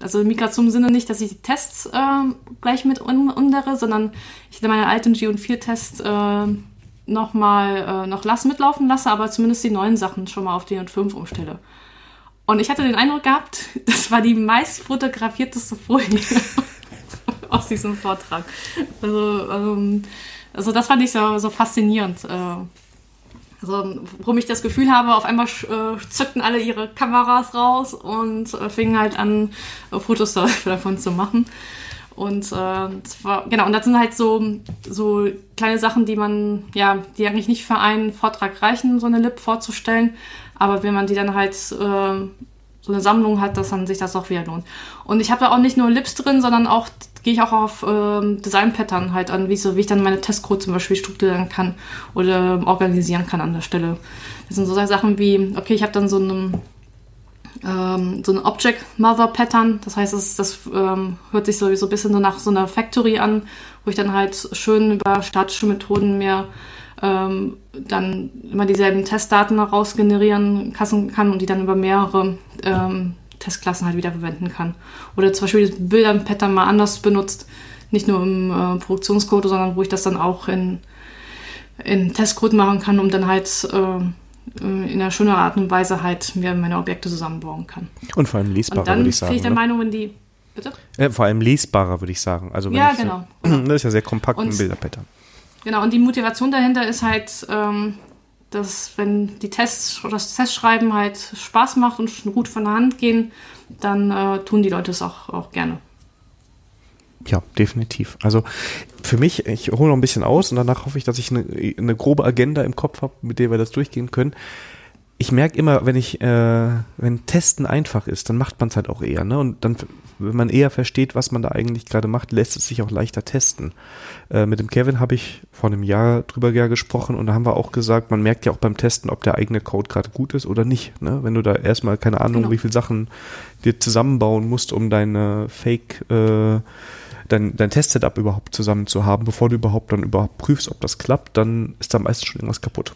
Speaker 4: Also Migration im Sinne nicht, dass ich die Tests äh, gleich mit undere, sondern ich meine alten JNote 4 Tests äh, nochmal äh, noch lass, mitlaufen lasse, aber zumindest die neuen Sachen schon mal auf JNote 5 umstelle. Und ich hatte den Eindruck gehabt, das war die meist fotografierteste Folie (laughs) aus diesem Vortrag. Also, also, also das fand ich so, so faszinierend. Äh, also, warum ich das Gefühl habe, auf einmal äh, zückten alle ihre Kameras raus und äh, fingen halt an, Fotos (laughs) davon zu machen. Und äh, das war, genau, und das sind halt so, so kleine Sachen, die man, ja, die eigentlich nicht für einen Vortrag reichen, so eine Lip vorzustellen. Aber wenn man die dann halt äh, so eine Sammlung hat, dass dann sich das auch wieder lohnt. Und ich habe da auch nicht nur Lips drin, sondern auch gehe ich auch auf ähm, Design-Pattern halt an, wie, so, wie ich dann meine Testcode zum Beispiel strukturieren kann oder organisieren kann an der Stelle. Das sind so Sachen wie, okay, ich habe dann so eine ähm, so ein Object Mother Pattern. Das heißt, das, das ähm, hört sich sowieso ein bisschen so nach so einer Factory an, wo ich dann halt schön über statische Methoden mehr ähm, dann immer dieselben Testdaten rausgenerieren kann und die dann über mehrere ähm, Testklassen halt wieder verwenden kann. Oder zum Beispiel das Bilderpattern mal anders benutzt, nicht nur im äh, Produktionscode, sondern wo ich das dann auch in, in Testcode machen kann, um dann halt äh, in einer schönen Art und Weise halt mir meine Objekte zusammenbauen kann.
Speaker 2: Und vor allem lesbarer, würde ich sagen.
Speaker 4: bin ich der
Speaker 2: ne?
Speaker 4: Meinung, wenn die. Bitte?
Speaker 2: Äh, vor allem lesbarer, würde ich sagen. Also
Speaker 4: Ja, genau. (clears throat)
Speaker 2: Das ist ja sehr kompakt
Speaker 4: Und-
Speaker 2: ein Bilderpattern.
Speaker 4: Genau, und die Motivation dahinter ist halt, ähm, dass wenn die Tests oder das Testschreiben halt Spaß macht und gut von der Hand gehen, dann äh, tun die Leute es auch, auch gerne.
Speaker 2: Ja, definitiv. Also für mich, ich hole noch ein bisschen aus und danach hoffe ich, dass ich eine, eine grobe Agenda im Kopf habe, mit der wir das durchgehen können. Ich merke immer, wenn ich, äh, wenn Testen einfach ist, dann macht man es halt auch eher, ne? Und dann, wenn man eher versteht, was man da eigentlich gerade macht, lässt es sich auch leichter testen. Äh, mit dem Kevin habe ich vor einem Jahr drüber ja gesprochen und da haben wir auch gesagt, man merkt ja auch beim Testen, ob der eigene Code gerade gut ist oder nicht. Ne? Wenn du da erstmal keine Ahnung,
Speaker 4: Genau.
Speaker 2: wie viele Sachen dir zusammenbauen musst, um deine Fake äh, dein, dein Test-Setup überhaupt zusammen zu haben, bevor du überhaupt dann überhaupt prüfst, ob das klappt, dann ist da meistens schon irgendwas kaputt.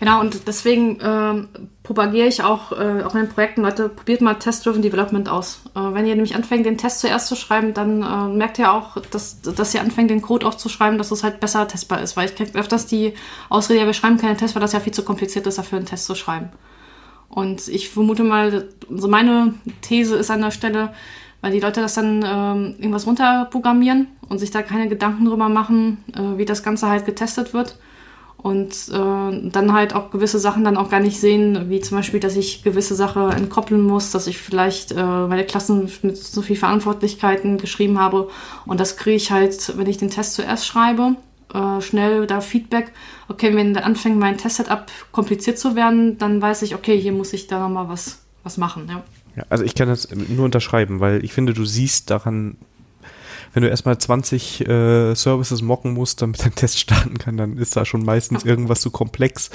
Speaker 4: Genau, und deswegen ähm, propagiere ich auch, äh, auch in den Projekten, Leute, probiert mal Test-Driven Development aus. Äh, wenn ihr nämlich anfängt, den Test zuerst zu schreiben, dann äh, merkt ihr auch, dass, dass ihr anfängt, den Code auch zu schreiben, dass es halt besser testbar ist. Weil ich kriege öfters die Ausrede, ja, wir schreiben keinen Test, weil das ja viel zu kompliziert ist, dafür einen Test zu schreiben. Und ich vermute mal, also meine These ist an der Stelle, weil die Leute das dann ähm, irgendwas runterprogrammieren und sich da keine Gedanken drüber machen, äh, wie das Ganze halt getestet wird. Und äh, dann halt auch gewisse Sachen dann auch gar nicht sehen, wie zum Beispiel, dass ich gewisse Sachen entkoppeln muss, dass ich vielleicht äh, meine Klassen mit so viel Verantwortlichkeiten geschrieben habe. Und das kriege ich halt, wenn ich den Test zuerst schreibe, äh, schnell da Feedback. Okay, wenn anfängt, mein Test-Setup kompliziert zu werden, dann weiß ich, okay, hier muss ich da nochmal was, was machen. Ja.
Speaker 2: Ja, also ich kann das nur unterschreiben, weil ich finde, du siehst daran, wenn du erstmal 20 äh, Services mocken musst, damit dein Test starten kann, dann ist da schon meistens irgendwas zu komplex.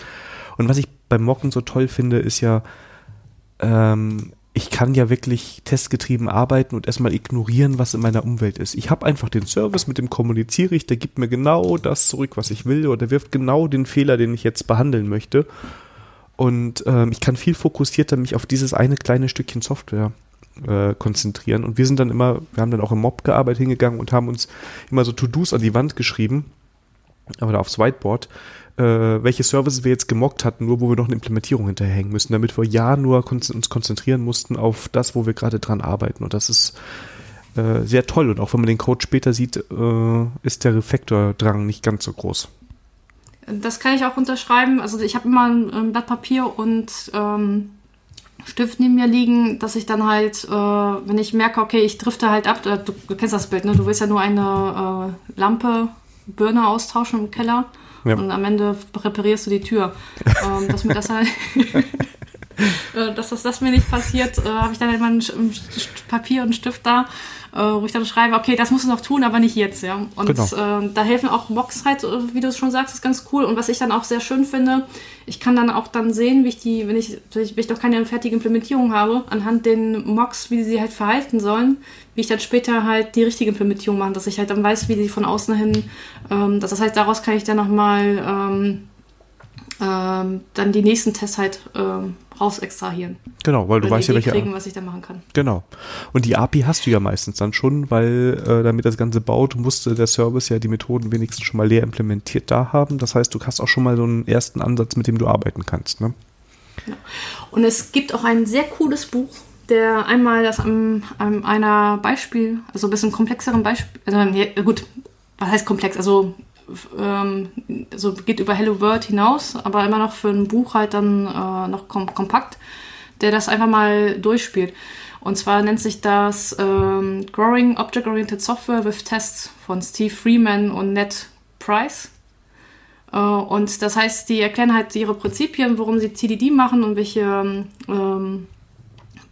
Speaker 2: Und was ich beim Mocken so toll finde, ist ja, ähm, ich kann ja wirklich testgetrieben arbeiten und erstmal ignorieren, was in meiner Umwelt ist. Ich habe einfach den Service, mit dem kommuniziere ich, der gibt mir genau das zurück, was ich will, oder der wirft genau den Fehler, den ich jetzt behandeln möchte. Und ähm, ich kann viel fokussierter mich auf dieses eine kleine Stückchen Software äh, konzentrieren. Und wir sind dann immer, wir haben dann auch im Mob gearbeitet hingegangen und haben uns immer so To-Dos an die Wand geschrieben oder aufs Whiteboard, äh, welche Services wir jetzt gemockt hatten, nur wo wir noch eine Implementierung hinterhängen müssen, damit wir ja nur kon uns konzentrieren mussten auf das, wo wir gerade dran arbeiten. Und das ist äh, sehr toll. Und auch wenn man den Code später sieht, äh, ist der Refaktordrang nicht ganz so groß.
Speaker 4: Das kann ich auch unterschreiben. Also ich habe immer ein, ein Blatt Papier und ähm, Stift neben mir liegen, dass ich dann halt, äh, wenn ich merke, okay, ich drifte halt ab, äh, du, du kennst das Bild, ne? Du willst ja nur eine äh, Lampe, Birne austauschen im Keller
Speaker 2: Ja.
Speaker 4: und am Ende reparierst du die Tür. (laughs) ähm, dass mir das halt, (laughs) äh, dass das, das mir nicht passiert, äh, habe ich dann halt mal ein ein Papier und einen Stift da, äh, wo ich dann schreibe, okay, das musst du noch tun, aber nicht jetzt, ja. Und
Speaker 2: Genau.
Speaker 4: äh, da helfen auch Mocks halt, äh, wie du es schon sagst, ist ganz cool. Und was ich dann auch sehr schön finde, ich kann dann auch dann sehen, wie ich die, wenn ich, wenn ich, noch keine fertige Implementierung habe, anhand den Mocks, wie sie halt verhalten sollen, wie ich dann später halt die richtige Implementierung mache, dass ich halt dann weiß, wie sie von außen hin, ähm, das heißt, daraus kann ich dann nochmal ähm, ähm, dann die nächsten Tests halt ähm, raus extrahieren.
Speaker 2: Genau, weil du
Speaker 4: Oder
Speaker 2: weißt ja, welche.
Speaker 4: kriegen, was ich da machen kann.
Speaker 2: Genau. Und die API hast du ja meistens dann schon, weil äh, damit das Ganze baut, musste der Service ja die Methoden wenigstens schon mal leer implementiert da haben. Das heißt, du hast auch schon mal so einen ersten Ansatz, mit dem du arbeiten kannst. Ne?
Speaker 4: Und es gibt auch ein sehr cooles Buch, der einmal das am, am einer Beispiel, also ein bisschen komplexeren Beispiel, also nee, gut, was heißt komplex? Also ähm, so geht über Hello World hinaus, aber immer noch für ein Buch halt dann äh, noch kom kompakt, der das einfach mal durchspielt. Und zwar nennt sich das ähm, Growing Object-Oriented Software with Tests von Steve Freeman und Ned Price. Äh, Und das heißt, die erklären halt ihre Prinzipien, warum sie TDD machen und welche ähm,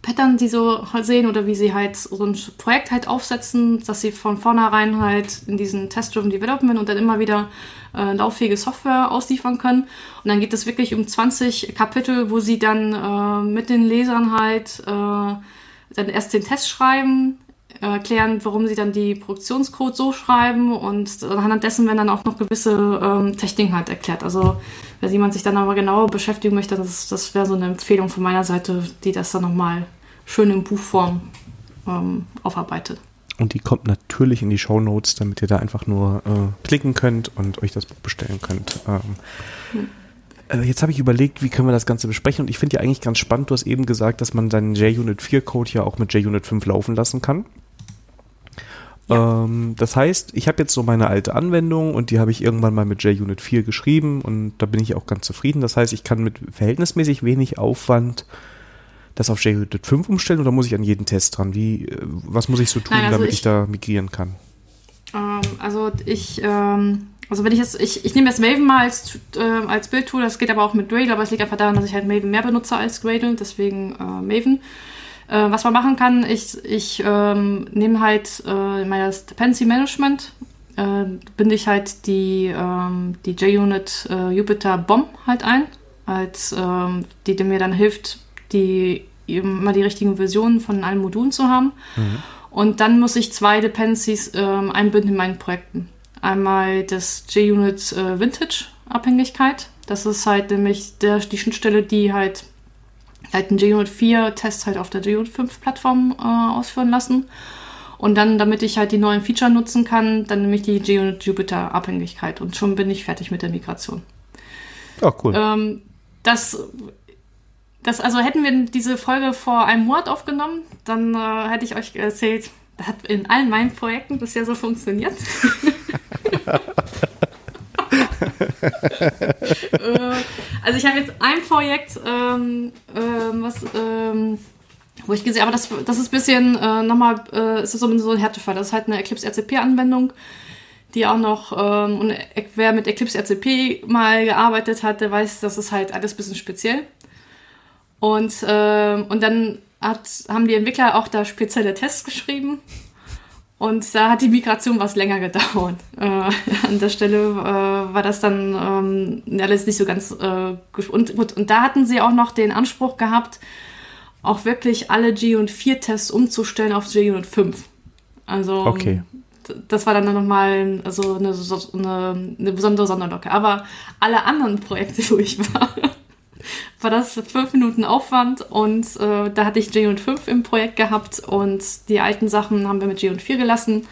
Speaker 4: Pattern sie so halt sehen oder wie sie halt so ein Projekt halt aufsetzen, dass sie von vornherein halt in diesen Test-Driven Development und dann immer wieder äh, lauffähige Software ausliefern können. Und dann geht es wirklich um 20 Kapitel, wo sie dann äh, mit den Lesern halt äh, dann erst den Test schreiben, erklären, warum sie dann die Produktionscode so schreiben und anhand dessen werden dann auch noch gewisse ähm, Techniken halt erklärt. Also wenn jemand sich dann aber genauer beschäftigen möchte, das, das wäre so eine Empfehlung von meiner Seite, die das dann nochmal schön in Buchform ähm, aufarbeitet.
Speaker 2: Und die kommt natürlich in die Show Notes, damit ihr da einfach nur äh, klicken könnt und euch das Buch bestellen könnt. Ähm, hm. Äh, jetzt habe ich überlegt, wie können wir das Ganze besprechen und ich finde ja eigentlich ganz spannend, du hast eben gesagt, dass man seinen JUnit 4 Code ja auch mit JUnit 5 laufen lassen kann. Ja. Ähm, das heißt, ich habe jetzt so meine alte Anwendung und die habe ich irgendwann mal mit JUnit 4 geschrieben und da bin ich auch ganz zufrieden. Das heißt, ich kann mit verhältnismäßig wenig Aufwand das auf JUnit 5 umstellen oder muss ich an jeden Test dran? Wie, äh, was muss ich so tun, Nein, also damit ich, ich, da migrieren kann?
Speaker 4: Ähm, also ich ähm also wenn ich jetzt, ich, ich nehme jetzt Maven mal als, äh, als Bildtool, das geht aber auch mit Gradle, aber es liegt einfach daran, dass ich halt Maven mehr benutze als Gradle, deswegen äh, Maven. Äh, was man machen kann, ich, ich ähm, nehme halt äh, in meiner Dependency Management, äh, binde ich halt die, ähm, die JUnit äh, Jupyter BOM halt ein, als ähm, die, die mir dann hilft, die immer die richtigen Versionen von allen Modulen zu haben. Mhm. Und dann muss ich zwei Dependencies ähm, einbinden in meinen Projekten. Einmal das JUnit äh, Vintage Abhängigkeit. Das ist halt nämlich der, die Schnittstelle, die halt, halt einen JUnit 4 Test halt auf der JUnit 5 Plattform äh, ausführen lassen. Und dann, damit ich halt die neuen Feature nutzen kann, dann nehme ich die JUnit Jupyter Abhängigkeit und schon bin ich fertig mit der Migration.
Speaker 2: Oh, cool.
Speaker 4: Ähm, das, das, also hätten wir diese Folge vor einem Monat aufgenommen, dann äh, hätte ich euch erzählt, das hat in allen meinen Projekten bisher so funktioniert. (laughs) Äh, also ich habe jetzt ein Projekt, ähm, ähm, was, ähm, wo ich gesehen habe, das, das ist ein bisschen äh, nochmal, äh, ist so, so ein Härtefall. Das ist halt eine Eclipse RCP-Anwendung, die auch noch, ähm, und wer mit Eclipse RCP mal gearbeitet hat, der weiß, das ist halt alles ein bisschen speziell. Und, ähm, und dann hat, haben die Entwickler auch da spezielle Tests geschrieben. Und da hat die Migration was länger gedauert. (laughs) Äh, an der Stelle äh, war das dann ähm, alles nicht so ganz äh, und, und, und da hatten sie auch noch den Anspruch gehabt, auch wirklich alle G und 4 Tests umzustellen auf G und 5. Also
Speaker 2: okay.
Speaker 4: das war dann nochmal also eine, eine, eine besondere Sonderlocke. Aber alle anderen Projekte, (laughs) wo ich war, war das fünf Minuten Aufwand und äh, da hatte ich J und 5 im Projekt gehabt und die alten Sachen haben wir mit J und 4 gelassen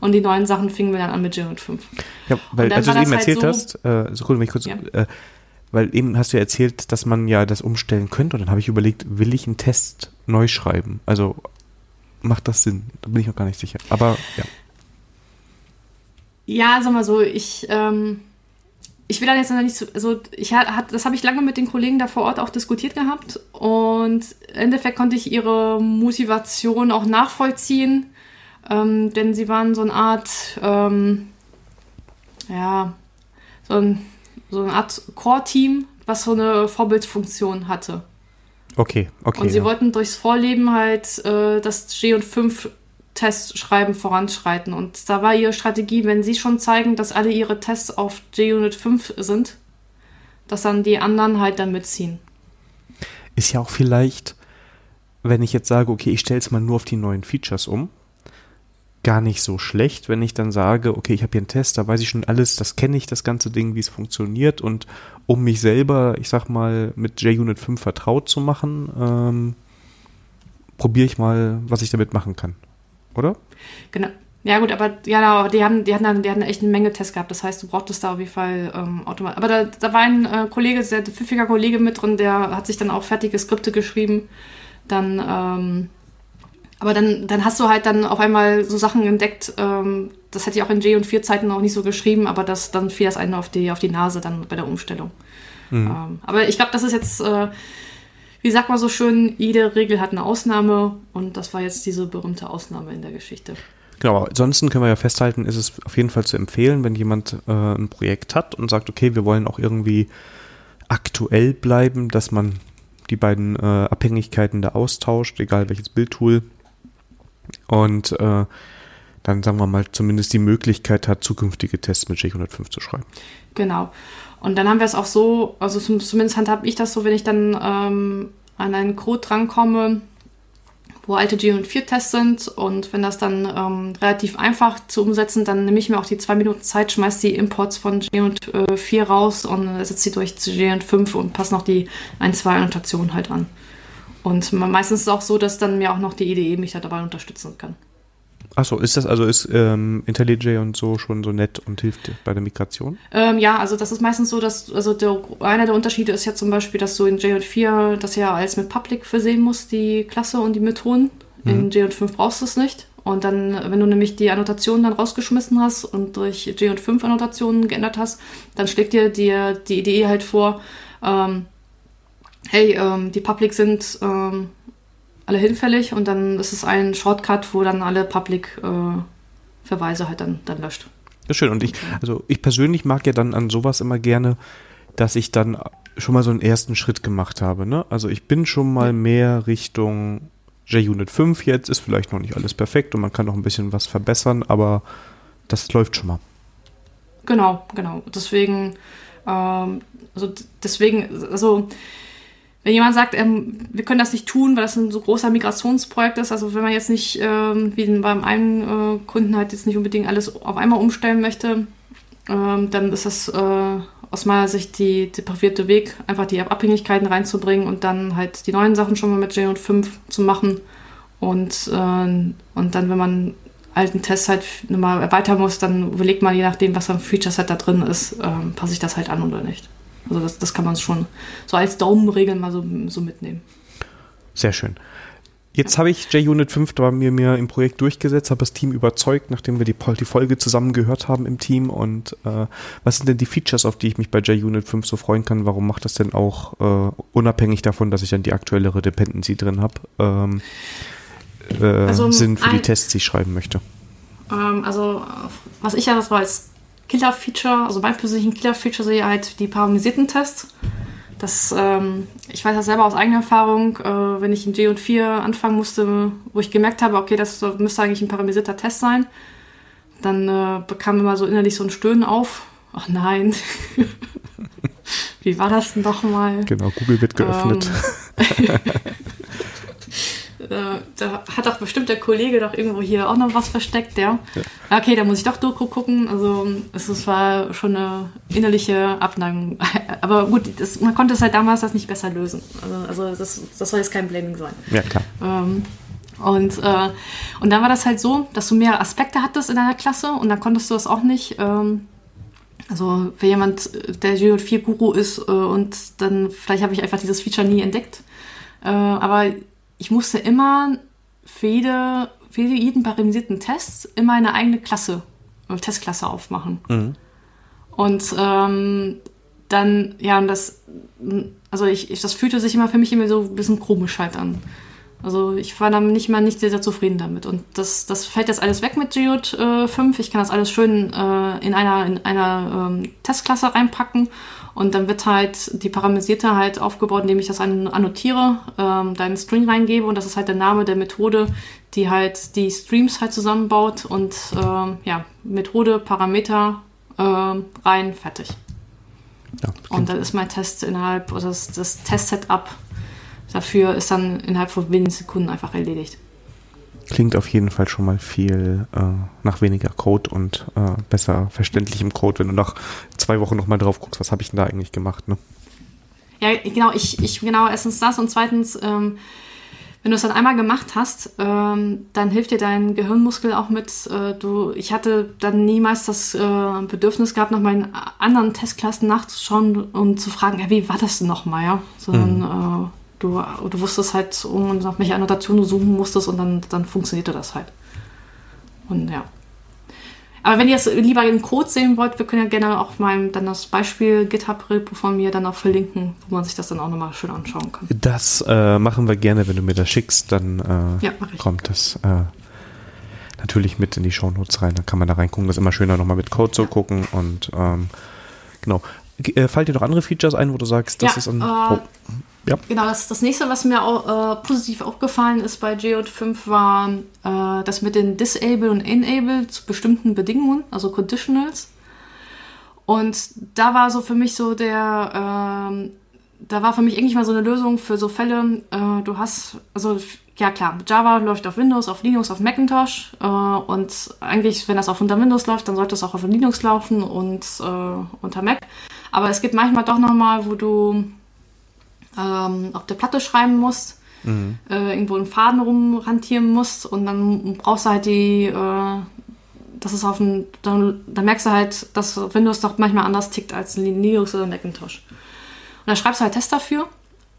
Speaker 4: und die neuen Sachen fingen wir dann an mit J und 5.
Speaker 2: Ja, weil als du eben halt erzählt so, hast, äh, Sekunde, wenn ich kurz, ja. äh, weil eben hast du ja erzählt, dass man ja das umstellen könnte und dann habe ich überlegt, will ich einen Test neu schreiben? Also macht das Sinn? Da bin ich noch gar nicht sicher. Aber ja.
Speaker 4: Ja, sag mal so, ich ähm, ich will da jetzt noch nicht so, also ich hat, das habe ich lange mit den Kollegen da vor Ort auch diskutiert gehabt und im Endeffekt konnte ich ihre Motivation auch nachvollziehen, ähm, denn sie waren so eine Art, ähm, ja, so, ein, so eine Art Core-Team, was so eine Vorbildfunktion hatte.
Speaker 2: Okay, okay.
Speaker 4: Und sie ja. wollten durchs Vorleben halt äh, das G und 5 Testschreiben voranschreiten. Und da war ihre Strategie, wenn sie schon zeigen, dass alle ihre Tests auf JUnit 5 sind, dass dann die anderen halt dann mitziehen.
Speaker 2: Ist ja auch vielleicht, wenn ich jetzt sage, okay, ich stelle es mal nur auf die neuen Features um, gar nicht so schlecht, wenn ich dann sage, okay, ich habe hier einen Test, da weiß ich schon alles, das kenne ich, das ganze Ding, wie es funktioniert und um mich selber, ich sag mal, mit JUnit 5 vertraut zu machen, ähm, probiere ich mal, was ich damit machen kann oder?
Speaker 4: Genau. Ja gut, aber ja, die haben, die hatten dann, die hatten echt eine Menge Tests gehabt. Das heißt, du brauchtest da auf jeden Fall ähm, automatisch. Aber da, da war ein äh, Kollege, sehr pfiffiger Kollege mit drin, der hat sich dann auch fertige Skripte geschrieben. Dann, ähm, aber dann, dann hast du halt dann auf einmal so Sachen entdeckt. Ähm, das hätte ich auch in J und 4 Zeiten auch nicht so geschrieben, aber das, dann fiel das einen auf die, auf die Nase dann bei der Umstellung. Mhm. Ähm, aber ich glaube, das ist jetzt äh, wie sagt man so schön, jede Regel hat eine Ausnahme und das war jetzt diese berühmte Ausnahme in der Geschichte.
Speaker 2: Genau, aber ansonsten können wir ja festhalten, ist es auf jeden Fall zu empfehlen, wenn jemand äh, ein Projekt hat und sagt, okay, wir wollen auch irgendwie aktuell bleiben, dass man die beiden äh, Abhängigkeiten da austauscht, egal welches Bildtool. Und äh, dann sagen wir mal zumindest die Möglichkeit hat, zukünftige Tests mit J105 zu schreiben.
Speaker 4: Genau. Und dann haben wir es auch so, also zumindest handhabe ich das so, wenn ich dann ähm, an einen Code drankomme, wo alte G4-Tests sind. Und wenn das dann ähm, relativ einfach zu umsetzen, dann nehme ich mir auch die zwei Minuten Zeit, schmeiße die Imports von G4 raus und setze sie durch zu G5 und passe noch die ein, zwei Annotationen halt an. Und meistens ist es auch so, dass dann mir auch noch die IDE mich da dabei unterstützen kann.
Speaker 2: Achso, ist das also, ist ähm, IntelliJ und so schon so nett und hilft bei der Migration?
Speaker 4: Ähm, ja, also das ist meistens so, dass, also der, einer der Unterschiede ist ja zum Beispiel, dass du in J4 das ja als mit Public versehen musst, die Klasse und die Methoden. Mhm. In J5 brauchst du es nicht. Und dann, wenn du nämlich die Annotationen dann rausgeschmissen hast und durch J5 Annotationen geändert hast, dann schlägt dir die, die Idee halt vor, ähm, hey, ähm, die Public sind ähm, alle hinfällig und dann ist es ein Shortcut, wo dann alle Public-Verweise äh, halt dann, dann löscht.
Speaker 2: Ja, schön. Und ich, also ich persönlich mag ja dann an sowas immer gerne, dass ich dann schon mal so einen ersten Schritt gemacht habe. Ne? Also ich bin schon mal mehr Richtung JUnit 5 jetzt, ist vielleicht noch nicht alles perfekt und man kann noch ein bisschen was verbessern, aber das läuft schon mal.
Speaker 4: Genau, genau. Deswegen, ähm, also deswegen, also wenn jemand sagt, ähm, wir können das nicht tun, weil das ein so großer Migrationsprojekt ist, also wenn man jetzt nicht, ähm, wie beim einen äh, Kunden halt jetzt nicht unbedingt alles auf einmal umstellen möchte, ähm, dann ist das äh, aus meiner Sicht die, der präferierte Weg, einfach die Abhängigkeiten reinzubringen und dann halt die neuen Sachen schon mal mit J und 5 zu machen. Und, äh, und dann, wenn man alten Tests halt nochmal erweitern muss, dann überlegt man, je nachdem, was am Feature-Set da drin ist, ähm, passe ich das halt an oder nicht. Also das, das kann man schon so als Daumenregel mal so, so mitnehmen.
Speaker 2: Sehr schön. Jetzt habe ich JUnit 5 bei mir, mir im Projekt durchgesetzt, habe das Team überzeugt, nachdem wir die, die Folge zusammen gehört haben im Team. Und äh, was sind denn die Features, auf die ich mich bei JUnit 5 so freuen kann? Warum macht das denn auch äh, unabhängig davon, dass ich dann die aktuellere Dependency drin habe, ähm, äh, also Sinn für die Tests, die ich schreiben möchte?
Speaker 4: Ähm, also was ich ja das war als Killer-Feature, also mein persönlichen Killer-Feature sehe ich halt die parameterisierten Tests. Das, ähm, ich weiß das selber aus eigener Erfahrung, äh, wenn ich in G und 4 anfangen musste, wo ich gemerkt habe, okay, das müsste eigentlich ein parameterisierter Test sein, dann äh, bekam immer so innerlich so ein Stöhnen auf. Ach nein. (laughs) Wie war das denn doch mal?
Speaker 2: Genau, Google wird geöffnet. Ähm, (laughs)
Speaker 4: Äh, da hat doch bestimmt der Kollege doch irgendwo hier auch noch was versteckt, ja. ja. Okay, da muss ich doch Doku gucken. Also es war schon eine innerliche Abneigung. (laughs) Aber gut, das, man konnte es halt damals das nicht besser lösen. Also, also das, das soll jetzt kein Blaming sein.
Speaker 2: Ja, klar.
Speaker 4: Ähm, und, äh, und dann war das halt so, dass du mehrere Aspekte hattest in deiner Klasse und dann konntest du das auch nicht. Ähm, also für jemand, der G4-Guru ist äh, und dann, vielleicht habe ich einfach dieses Feature nie entdeckt. Äh, aber ich musste immer für, jede, für jeden parameterisierten Test immer eine eigene Klasse, eine Testklasse aufmachen. Mhm. Und ähm, dann, ja, und das, also ich, ich, das fühlte sich immer für mich immer so ein bisschen komisch halt an. Also ich war dann nicht mal nicht sehr, sehr zufrieden damit. Und das, das fällt jetzt alles weg mit Geode äh, 5. Ich kann das alles schön äh, in einer, in einer ähm, Testklasse reinpacken und dann wird halt die Parameter halt aufgebaut, indem ich das annotiere, ähm, da einen String reingebe und das ist halt der Name der Methode, die halt die Streams halt zusammenbaut und ähm, ja, Methode, Parameter äh, rein, fertig. Ja, und dann ist mein Test innerhalb, oder das, das Test-Setup dafür ist dann innerhalb von wenigen Sekunden einfach erledigt.
Speaker 2: Klingt auf jeden Fall schon mal viel äh, nach weniger Code und äh, besser verständlichem Code, wenn du nach zwei Wochen nochmal drauf guckst, was habe ich denn da eigentlich gemacht, ne?
Speaker 4: Ja, genau, ich, ich genau, erstens das und zweitens, ähm, wenn du es dann einmal gemacht hast, ähm, dann hilft dir dein Gehirnmuskel auch mit. Äh, du, ich hatte dann niemals das äh, Bedürfnis gehabt, noch mal in anderen Testklassen nachzuschauen und zu fragen, ja, wie war das denn nochmal, ja? Sondern mhm. äh, du, du wusstest halt, um nach welcher Annotation du suchen musstest und dann, dann funktionierte das halt. Und ja. Aber wenn ihr es lieber in Code sehen wollt, wir können ja gerne auch mal dann das Beispiel GitHub-Repo von mir dann auch verlinken, wo man sich das dann auch nochmal schön anschauen kann.
Speaker 2: Das äh, machen wir gerne, wenn du mir das schickst, dann äh, ja, kommt das äh, natürlich mit in die Shownotes rein. Dann kann man da reingucken. Das ist immer schöner, nochmal mit Code zu ja. gucken. Und ähm, genau. Äh, fallen dir noch andere Features ein, wo du sagst, das
Speaker 4: ja,
Speaker 2: ist ein.
Speaker 4: Oh. Ja. Genau, das, das nächste, was mir auch, äh, positiv aufgefallen ist bei Geode 5, war äh, das mit den Disable und Enable zu bestimmten Bedingungen, also Conditionals. Und da war so für mich so der, äh, da war für mich eigentlich mal so eine Lösung für so Fälle. Äh, du hast, also ja klar, Java läuft auf Windows, auf Linux, auf Macintosh äh, und eigentlich, wenn das auch unter Windows läuft, dann sollte es auch auf Linux laufen und äh, unter Mac. Aber es gibt manchmal doch nochmal, wo du ähm, auf der Platte schreiben musst, mhm. äh, irgendwo einen Faden rumrantieren musst und dann brauchst du halt die, äh, das ist auf dem, dann, dann merkst du halt, dass Windows doch manchmal anders tickt als Linux oder Macintosh. Und dann schreibst du halt Test dafür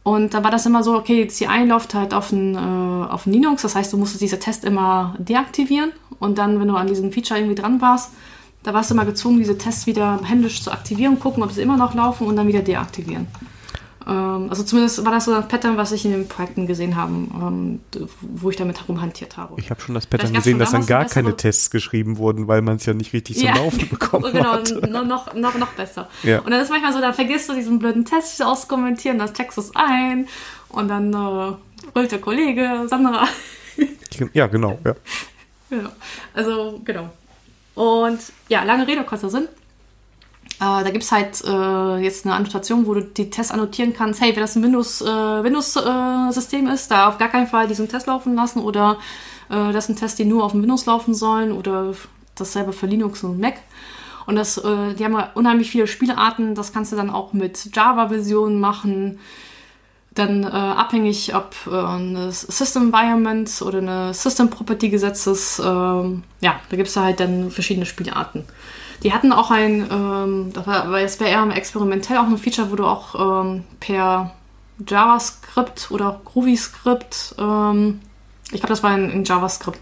Speaker 4: und dann war das immer so, okay, die CI läuft halt auf ein, äh, auf ein Linux, das heißt, du musstest diese Test immer deaktivieren und dann, wenn du an diesem Feature irgendwie dran warst, da warst du immer gezwungen, diese Tests wieder händisch zu aktivieren, gucken, ob sie immer noch laufen und dann wieder deaktivieren. Ähm, also zumindest war das so ein Pattern, was ich in den Projekten gesehen habe, ähm, wo ich damit herumhantiert habe.
Speaker 2: Ich habe schon das Pattern gesehen, dass dann gar keine Tests geschrieben wurden, weil man es ja nicht richtig zum ja, Laufen (laughs) bekommen genau, hat.
Speaker 4: Genau, noch, noch, noch besser. Ja. Und dann ist manchmal so, dann vergisst du diesen blöden Test auszukommentieren, dann checkst du es ein und dann äh, brüllt der Kollege, Sandra.
Speaker 2: ja, genau, ja. (laughs)
Speaker 4: Genau. Also, genau. Und ja, lange Rede, kurzer Sinn. Äh, da gibt es halt äh, jetzt eine Annotation, wo du die Tests annotieren kannst, hey, wenn das ein Windows-System äh, Windows, äh, ist, da auf gar keinen Fall diesen Test laufen lassen oder äh, das sind Tests, die nur auf dem Windows laufen sollen oder dasselbe für Linux und Mac. Und das, äh, die haben ja unheimlich viele Spielarten, das kannst du dann auch mit Java-Versionen machen. Dann äh, abhängig, ob äh, eine System Environment oder eine System Property gesetzt ist, ähm, ja, da gibt es halt dann verschiedene Spielarten. Die hatten auch ein, ähm, das war, es wäre eher experimentell auch ein Feature, wo du auch ähm, per JavaScript oder GroovyScript, ähm, ich glaube, das war in, in, JavaScript,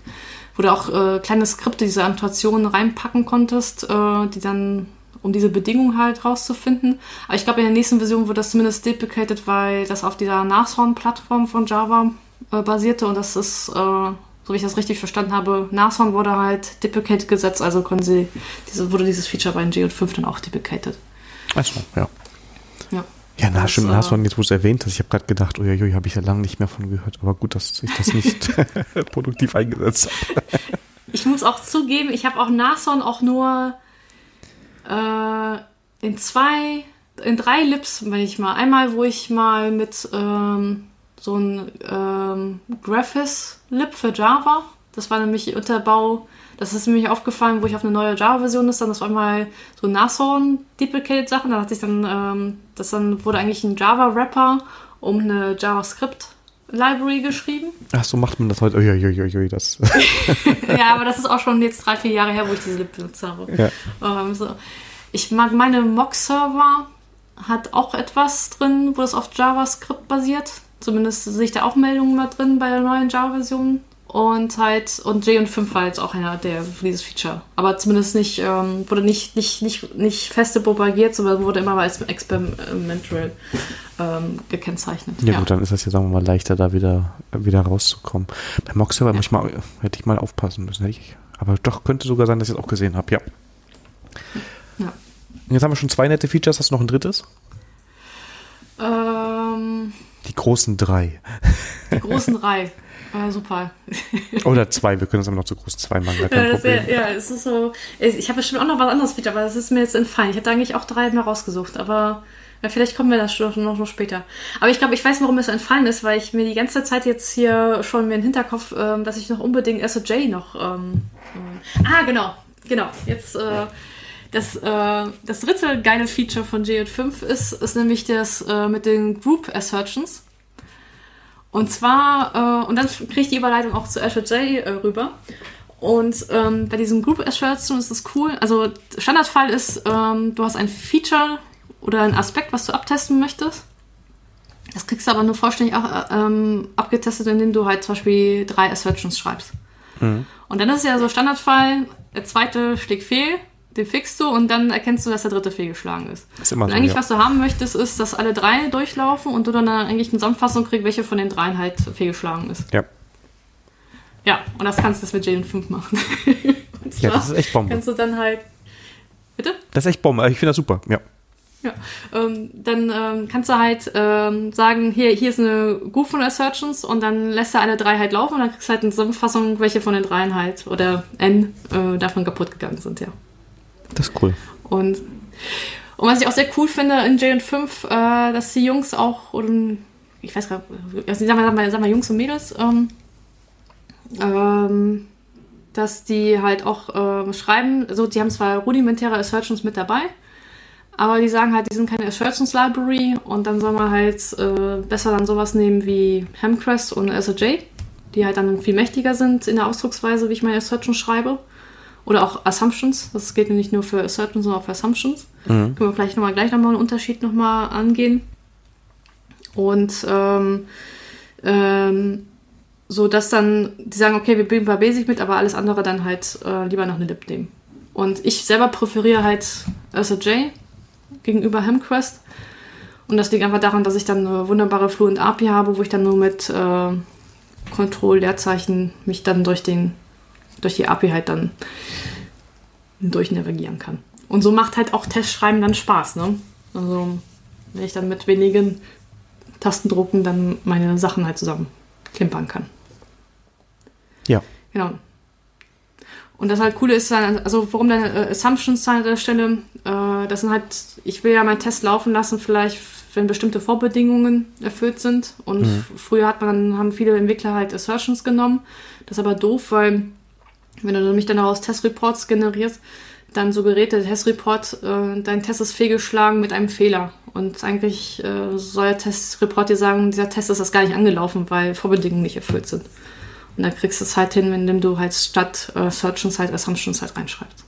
Speaker 4: wo du auch äh, kleine Skripte, diese Annotationen reinpacken konntest, äh, die dann, um diese Bedingungen halt rauszufinden. Aber ich glaube, in der nächsten Version wurde das zumindest deprecated, weil das auf dieser Nashorn-Plattform von Java äh, basierte und das ist äh, so wie ich das richtig verstanden habe, Nashorn wurde halt deprecated gesetzt, also können sie, diese, wurde dieses Feature bei G5 dann auch deprecated.
Speaker 2: Achso, ja.
Speaker 4: Ja.
Speaker 2: Ja, na, stimmt, Nashorn, jetzt wo du es erwähnt hast, ich habe gerade gedacht, uiuiui, habe ich ja lange nicht mehr von gehört, aber gut, dass ich das nicht (laughs) produktiv eingesetzt habe.
Speaker 4: ich muss auch zugeben, ich habe auch Nashorn auch nur äh, in zwei, in drei Lips, wenn ich mal. Einmal, wo ich mal mit ähm, so ein ähm, Graphis-Lib für Java. Das war nämlich Unterbau. Das ist nämlich aufgefallen, wo ich auf eine neue Java-Version ist. Dann das war mal so Nashorn-Deprecated-Sachen. Da hatte ich dann, ähm, das dann wurde eigentlich ein Java-Rapper um eine JavaScript Library geschrieben.
Speaker 2: Ach, so macht man das heute. Uiuiuiui, das. (laughs)
Speaker 4: ja, aber das ist auch schon jetzt drei, vier Jahre her, wo ich diese Lib benutzt habe. Ja. Ähm, so. Ich mag meine Mock-Server hat auch etwas drin, wo das auf JavaScript basiert. Zumindest sehe ich da auch Meldungen mal drin bei der neuen Java-Version. Und halt, und J und 5 war jetzt auch einer der für dieses Feature. Aber zumindest nicht, ähm, wurde nicht, nicht, nicht, nicht feste propagiert, sondern wurde immer als experimental ähm, gekennzeichnet.
Speaker 2: Ja, ja, gut, dann ist das ja, sagen wir mal, leichter, da wieder, wieder rauszukommen. Bei Moxer ja. manchmal hätte ich mal aufpassen müssen. Hätte ich, aber doch könnte sogar sein, dass ich es auch gesehen habe, ja. ja. Jetzt haben wir schon zwei nette Features. Hast du noch ein drittes?
Speaker 4: Ähm,
Speaker 2: die großen drei.
Speaker 4: Die großen drei. Ah, super. (laughs)
Speaker 2: Oder zwei, wir können es aber noch zu großen zwei machen.
Speaker 4: Ja, ja, ja, es ist so. Ich habe bestimmt auch noch was anderes wieder, aber das ist mir jetzt entfallen. Ich hätte eigentlich auch drei mehr rausgesucht, aber ja, vielleicht kommen wir das noch, noch, später. Aber ich glaube, ich weiß, warum es entfallen ist, weil ich mir die ganze Zeit jetzt hier schon mir in den Hinterkopf, ähm, dass ich noch unbedingt SOJ noch. Ähm, ähm, ah, genau, genau. Jetzt. Äh, das, äh, das dritte geile Feature von JS5 ist, ist nämlich das äh, mit den Group Assertions. Und zwar, äh, und dann kriege ich die Überleitung auch zu Azure J äh, rüber. Und ähm, bei diesem Group Assertions ist es cool. Also Standardfall ist, ähm, du hast ein Feature oder ein Aspekt, was du abtesten möchtest. Das kriegst du aber nur vollständig auch, äh, ähm, abgetestet, indem du halt zum Beispiel drei Assertions schreibst. Mhm. Und dann ist es ja so Standardfall, der zweite schlägt fehl, den fixst du und dann erkennst du, dass der dritte fehlgeschlagen ist. ist immer und so, eigentlich, ja. was du haben möchtest, ist, dass alle drei durchlaufen und du dann eigentlich eine Zusammenfassung kriegst, welche von den dreien halt fehlgeschlagen ist.
Speaker 2: Ja.
Speaker 4: Ja, und das kannst du jetzt mit JN5 machen. (laughs)
Speaker 2: ja, das ist echt Bombe.
Speaker 4: Kannst du dann halt. Bitte?
Speaker 2: Das ist echt Bombe. Ich finde das super, ja.
Speaker 4: Ja, ähm, dann ähm, kannst du halt ähm, sagen, hier, hier ist eine Group von Assertions und dann lässt du alle drei halt laufen und dann kriegst du halt eine Zusammenfassung, welche von den dreien halt oder N äh, davon kaputt gegangen sind, ja.
Speaker 2: Das ist cool.
Speaker 4: Und, Und was ich auch sehr cool finde in J5, äh, dass die Jungs auch, oder ich weiß gar nicht, also sagen wir, wir, sagen wir Jungs und Mädels, ähm, ähm, dass die halt auch äh, schreiben, so, die haben zwar rudimentäre Assertions mit dabei, aber die sagen halt, die sind keine Assertions Library und dann soll man halt äh, besser dann sowas nehmen wie Hemcrest und SOJ, die halt dann viel mächtiger sind in der Ausdrucksweise, wie ich meine Assertions schreibe. Oder auch Assumptions. Das geht nicht nur für Assertions, sondern auch für Assumptions. Mhm. Können wir vielleicht nochmal gleich nochmal einen Unterschied nochmal angehen. Und ähm, ähm, so dass dann die sagen, okay, wir bringen ein paar Basic mit, aber alles andere dann halt äh, lieber noch eine Lib nehmen. Und ich selber präferiere halt SOJ gegenüber Hemquest. Und das liegt einfach daran, dass ich dann eine wunderbare Fluent API habe, wo ich dann nur mit äh, Control Leerzeichen mich dann durch den durch die API halt dann durchnavigieren kann. Und so macht halt auch Testschreiben dann Spaß, ne? Also wenn ich dann mit wenigen Tastendrucken dann meine Sachen halt zusammen klimpern kann.
Speaker 2: Ja.
Speaker 4: Genau. Und das halt coole ist dann, also warum dann äh, Assumptions an der Stelle, äh, das sind halt, ich will ja meinen Test laufen lassen, vielleicht wenn bestimmte Vorbedingungen erfüllt sind. Und mhm. früher hat man, haben viele Entwickler halt Assertions genommen. Das ist aber doof, weil wenn du nämlich dann aus Testreports generierst, dann suggeriert der Testreport, äh, dein Test ist fehlgeschlagen mit einem Fehler. Und eigentlich äh, soll der Testreport dir sagen, dieser Test ist das gar nicht angelaufen, weil Vorbedingungen nicht erfüllt sind. Und dann kriegst du es halt hin, indem du halt statt äh, Search halt Assumptions halt reinschreibst.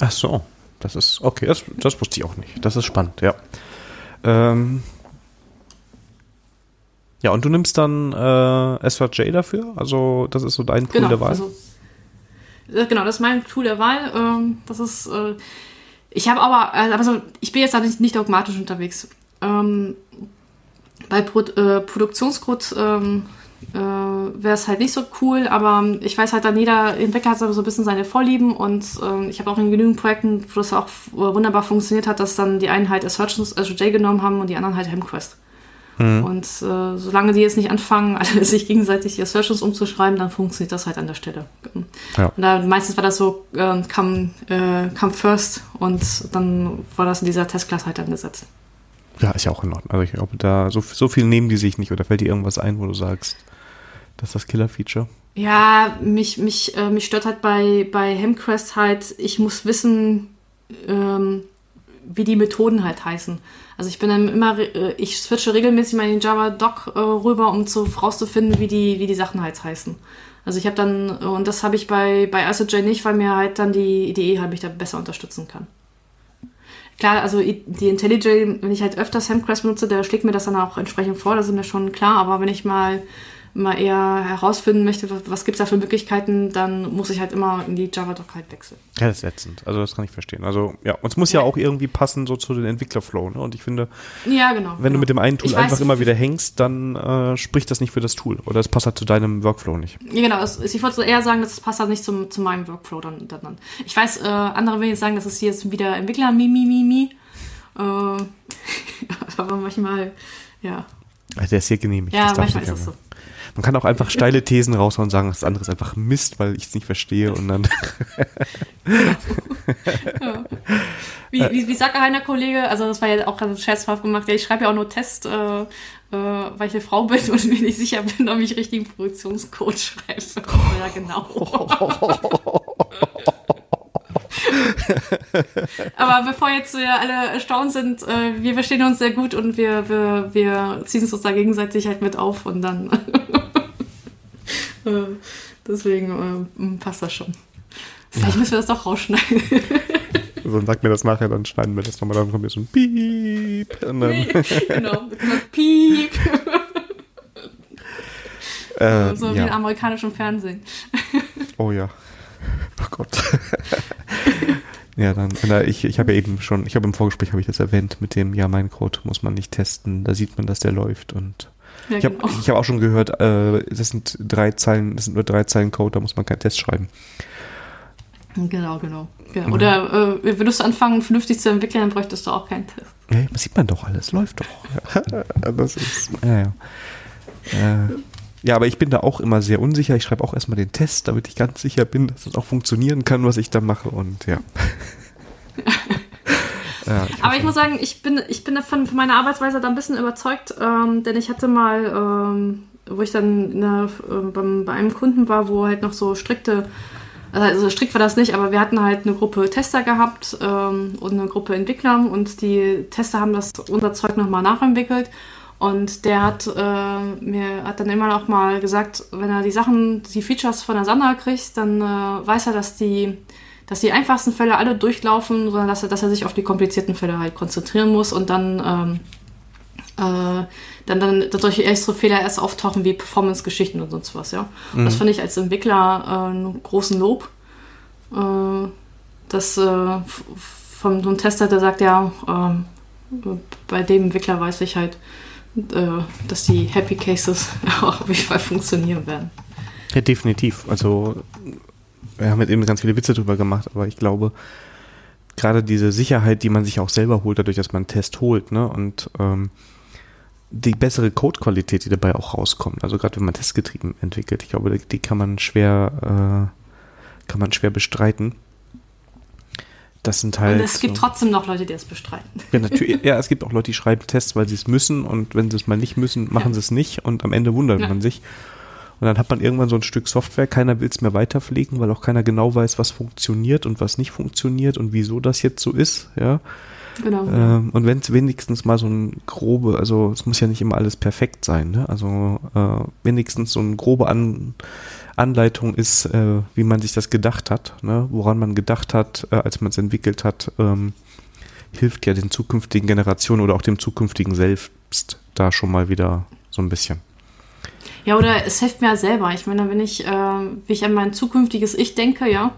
Speaker 2: Ach so, das ist, okay, das, das wusste ich auch nicht. Das ist spannend, ja. Ähm, ja, und du nimmst dann äh, SVJ dafür? Also, das ist so dein Tool
Speaker 4: genau,
Speaker 2: der Wahl?
Speaker 4: Also, genau, das ist mein Tool der Wahl. Ähm, das ist, äh, ich habe aber, also ich bin jetzt da nicht, nicht dogmatisch unterwegs. Ähm, bei Pro äh, Produktionscode ähm, äh, wäre es halt nicht so cool, aber ich weiß halt dann, jeder Entwickler hat so ein bisschen seine Vorlieben und äh, ich habe auch in genügend Projekten, wo das auch wunderbar funktioniert hat, dass dann die einen halt Assertions also J genommen haben und die anderen halt Hemquest. Mhm. Und äh, solange die jetzt nicht anfangen, (laughs) alle sich gegenseitig die Assertions umzuschreiben, dann funktioniert das halt an der Stelle. Ja. Und da, meistens war das so, äh, come, äh, come first und dann war das in dieser Testklasse halt angesetzt.
Speaker 2: Ja, ist ja auch in Ordnung. Also ich glaube, da so, so viel nehmen die sich nicht oder fällt dir irgendwas ein, wo du sagst, das ist das Killer-Feature?
Speaker 4: Ja, mich, mich, äh, mich stört halt bei, bei Hemcrest halt, ich muss wissen, ähm, wie die Methoden halt heißen. Also ich bin dann immer, äh, ich switche regelmäßig mal in den Java Doc äh, rüber, um zu rauszufinden, wie die, wie die Sachen halt heißen. Also ich habe dann, und das habe ich bei, bei ISOJ nicht, weil mir halt dann die IDE halt mich da besser unterstützen kann. Klar, also die IntelliJ, wenn ich halt öfters Hemcrest benutze, der schlägt mir das dann auch entsprechend vor, das ist mir schon klar, aber wenn ich mal mal eher herausfinden möchte, was, was gibt es da für Möglichkeiten, dann muss ich halt immer in die Java-Doc halt wechseln.
Speaker 2: Ja, das ist ätzend. Also das kann ich verstehen. Also ja, und es muss ja, ja auch irgendwie passen so zu den Entwicklerflow. Ne? Und ich finde,
Speaker 4: ja, genau,
Speaker 2: wenn
Speaker 4: genau.
Speaker 2: du mit dem einen Tool ich einfach weiß, immer wieder hängst, dann äh, spricht das nicht für das Tool. Oder es passt halt zu deinem Workflow nicht.
Speaker 4: Ja, genau. Es, ich wollte eher sagen, das passt halt nicht zum, zu meinem Workflow dann. dann. Ich weiß, äh, andere will jetzt sagen, das ist hier jetzt wieder Entwickler, mi, mi, mi, mi. Äh, (laughs) aber manchmal, ja.
Speaker 2: Also der ist hier genehmigt.
Speaker 4: Ja, manchmal ist es so.
Speaker 2: Man kann auch einfach steile Thesen raushauen und sagen, das andere ist einfach Mist, weil ich es nicht verstehe und dann. (laughs)
Speaker 4: ja. Wie, wie, wie sagt einer Kollege, also das war ja auch gerade scherzhaft gemacht, ja, ich schreibe ja auch nur Test, äh, äh, weil ich eine Frau bin (laughs) und mir nicht sicher bin, ob ich richtigen Produktionscode schreibe. (laughs) ja, genau. Aber bevor jetzt äh, alle erstaunt sind, äh, wir verstehen uns sehr gut und wir, wir, wir ziehen es uns da gegenseitig halt mit auf und dann äh, deswegen äh, passt das schon. Vielleicht müssen wir das doch rausschneiden. (laughs)
Speaker 2: So, sag mir das nachher, dann schneiden wir das nochmal, dann kommt hier so ein Piep. (laughs)
Speaker 4: Genau, Piep. (laughs)
Speaker 2: Äh,
Speaker 4: so wie ja. im amerikanischen Fernsehen.
Speaker 2: Oh ja. Oh Gott. ja, dann, ich, ich habe ja eben schon, ich habe im Vorgespräch habe ich das erwähnt, mit dem, ja, mein Code muss man nicht testen, da sieht man, dass der läuft und ja, ich habe genau. hab auch schon gehört, äh, das sind drei Zeilen, das sind nur drei Zeilen Code, da muss man keinen Test schreiben.
Speaker 4: Genau, genau. Ja, oder äh, würdest du anfangen, vernünftig zu entwickeln, dann bräuchtest du auch keinen Test.
Speaker 2: Ja, das sieht man doch alles, läuft doch. (laughs) das ist, ja, ja. Äh, ja, aber ich bin da auch immer sehr unsicher. Ich schreibe auch erstmal den Test, damit ich ganz sicher bin, dass es das auch funktionieren kann, was ich da mache. Und ja. (laughs) Ja, ich
Speaker 4: Aber ich muss sagen, ich bin, ich bin von, von meiner Arbeitsweise da ein bisschen überzeugt, ähm, denn ich hatte mal, ähm, wo ich dann der, äh, beim, bei einem Kunden war, wo halt noch so strikte, also strikt war das nicht, aber wir hatten halt eine Gruppe Tester gehabt ähm, und eine Gruppe Entwickler. Und die Tester haben das unser Zeug nochmal nachentwickelt. Und der hat äh, mir hat dann immer noch mal gesagt, wenn er die Sachen, die Features von der Sandra kriegt, dann äh, weiß er, dass die dass die einfachsten Fälle alle durchlaufen, sondern dass er, dass er sich auf die komplizierten Fälle halt konzentrieren muss und dann, ähm, äh, dann, dann solche extra Fehler erst auftauchen wie Performance-Geschichten und sonst was, ja. Und Das finde ich als Entwickler äh, einen großen Lob. Äh, dass äh, von so einem Tester, der sagt, ja, ähm, bei dem Entwickler weiß ich halt, äh, dass die Happy Cases (laughs) auch auf jeden Fall funktionieren werden.
Speaker 2: Ja, definitiv. Also, wir haben jetzt eben ganz viele Witze drüber gemacht, aber ich glaube, gerade diese Sicherheit, die man sich auch selber holt, dadurch, dass man einen Test holt, ne, und ähm, die bessere Codequalität, die dabei auch rauskommt, also gerade wenn man testgetrieben entwickelt, ich glaube, die, kann man schwer, äh, kann man schwer bestreiten. Das sind halt.
Speaker 4: Und es gibt
Speaker 2: so-
Speaker 4: trotzdem noch Leute, die das bestreiten.
Speaker 2: ja, natürlich, (laughs) ja, es gibt auch Leute, die schreiben Tests, weil sie es müssen und wenn sie es mal nicht müssen, machen
Speaker 4: Ja.
Speaker 2: sie es nicht und am Ende wundert
Speaker 4: Ja.
Speaker 2: man sich. Und dann hat man irgendwann so ein Stück Software, keiner will es mehr weiterpflegen, weil auch keiner genau weiß, was funktioniert und was nicht funktioniert und wieso das jetzt so ist, ja.
Speaker 4: Genau.
Speaker 2: Ähm, und wenn es wenigstens mal so ein grobe, also es muss ja nicht immer alles perfekt sein, ne? Also äh, wenigstens so eine grobe An Anleitung ist, äh, wie man sich das gedacht hat, ne? woran man gedacht hat, äh, als man es entwickelt hat, ähm, hilft ja den zukünftigen Generationen oder auch dem zukünftigen selbst da schon mal wieder so ein bisschen.
Speaker 4: Ja, oder es hilft mir ja selber. Ich meine, wenn ich, äh, wie ich an mein zukünftiges Ich denke, ja,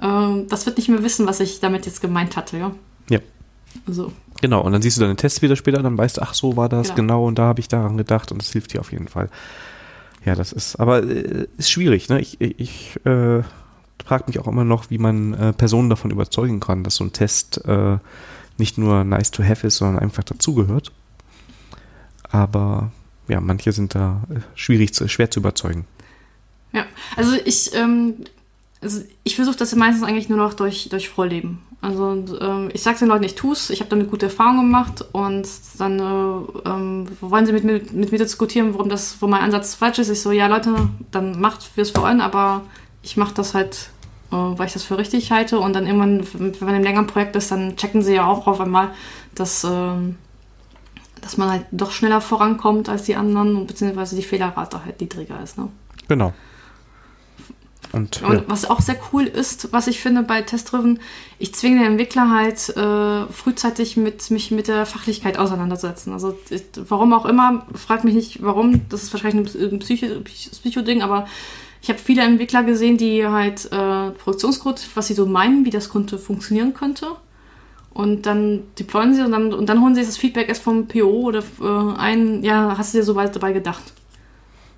Speaker 4: äh, das wird nicht mehr wissen, was ich damit jetzt gemeint hatte, ja.
Speaker 2: Ja.
Speaker 4: So.
Speaker 2: Genau, und dann siehst du deine Tests wieder später, dann weißt du, ach so war das,
Speaker 4: Genau.
Speaker 2: genau, und da habe ich daran gedacht und das hilft dir auf jeden Fall. Ja, das ist, aber äh, ist schwierig, ne? Ich, ich, ich äh, frage mich auch immer noch, wie man äh, Personen davon überzeugen kann, dass so ein Test äh, nicht nur nice to have ist, sondern einfach dazugehört. Aber ja, manche sind da äh, schwierig, schwer zu überzeugen.
Speaker 4: Ja, also ich, ähm, also ich versuche das meistens eigentlich nur noch durch, durch Vorleben. Also ähm, ich sage den Leuten, ich tue es, ich habe damit gute Erfahrung gemacht und dann äh, ähm, wollen sie mit mir, mit mir diskutieren, warum das, wo mein Ansatz falsch ist. Ich so, ja Leute, dann macht wir es vor allem, aber ich mache das halt, äh, weil ich das für richtig halte und dann irgendwann, wenn man im längeren Projekt ist, dann checken sie ja auch auf einmal, dass, ähm, dass man halt doch schneller vorankommt als die anderen, beziehungsweise die Fehlerrate halt niedriger ist. Ne?
Speaker 2: Genau. Und,
Speaker 4: Und
Speaker 2: ja.
Speaker 4: was auch sehr cool ist, was ich finde bei Testdriven, ich zwinge den Entwickler halt äh, frühzeitig mit mich mit der Fachlichkeit auseinandersetzen. Also ich, warum auch immer, fragt mich nicht warum, das ist wahrscheinlich ein Psycho- Psycho-Ding, aber ich habe viele Entwickler gesehen, die halt äh, Produktionscode, was sie so meinen, wie das könnte funktionieren könnte. Und dann deployen sie und dann, und dann holen sie das Feedback erst vom PO oder äh, ein, ja, hast du dir so weit dabei gedacht?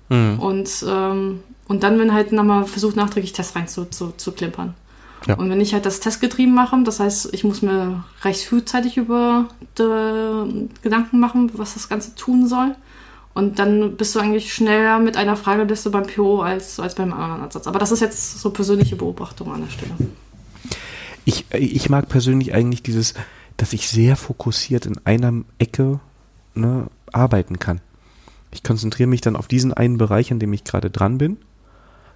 Speaker 2: Mhm.
Speaker 4: Und, ähm, und dann, wenn halt nochmal versucht, nachträglich Tests rein zu, zu, zu klimpern.
Speaker 2: Ja.
Speaker 4: Und wenn ich halt das testgetrieben mache, das heißt, ich muss mir recht frühzeitig über Gedanken machen, was das Ganze tun soll. Und dann bist du eigentlich schneller mit einer Frageliste beim PO als, als beim anderen Ansatz. Aber das ist jetzt so persönliche Beobachtung an der Stelle.
Speaker 2: Ich, ich mag persönlich eigentlich dieses, dass ich sehr fokussiert in einer Ecke ne, arbeiten kann. Ich konzentriere mich dann auf diesen einen Bereich, an dem ich gerade dran bin,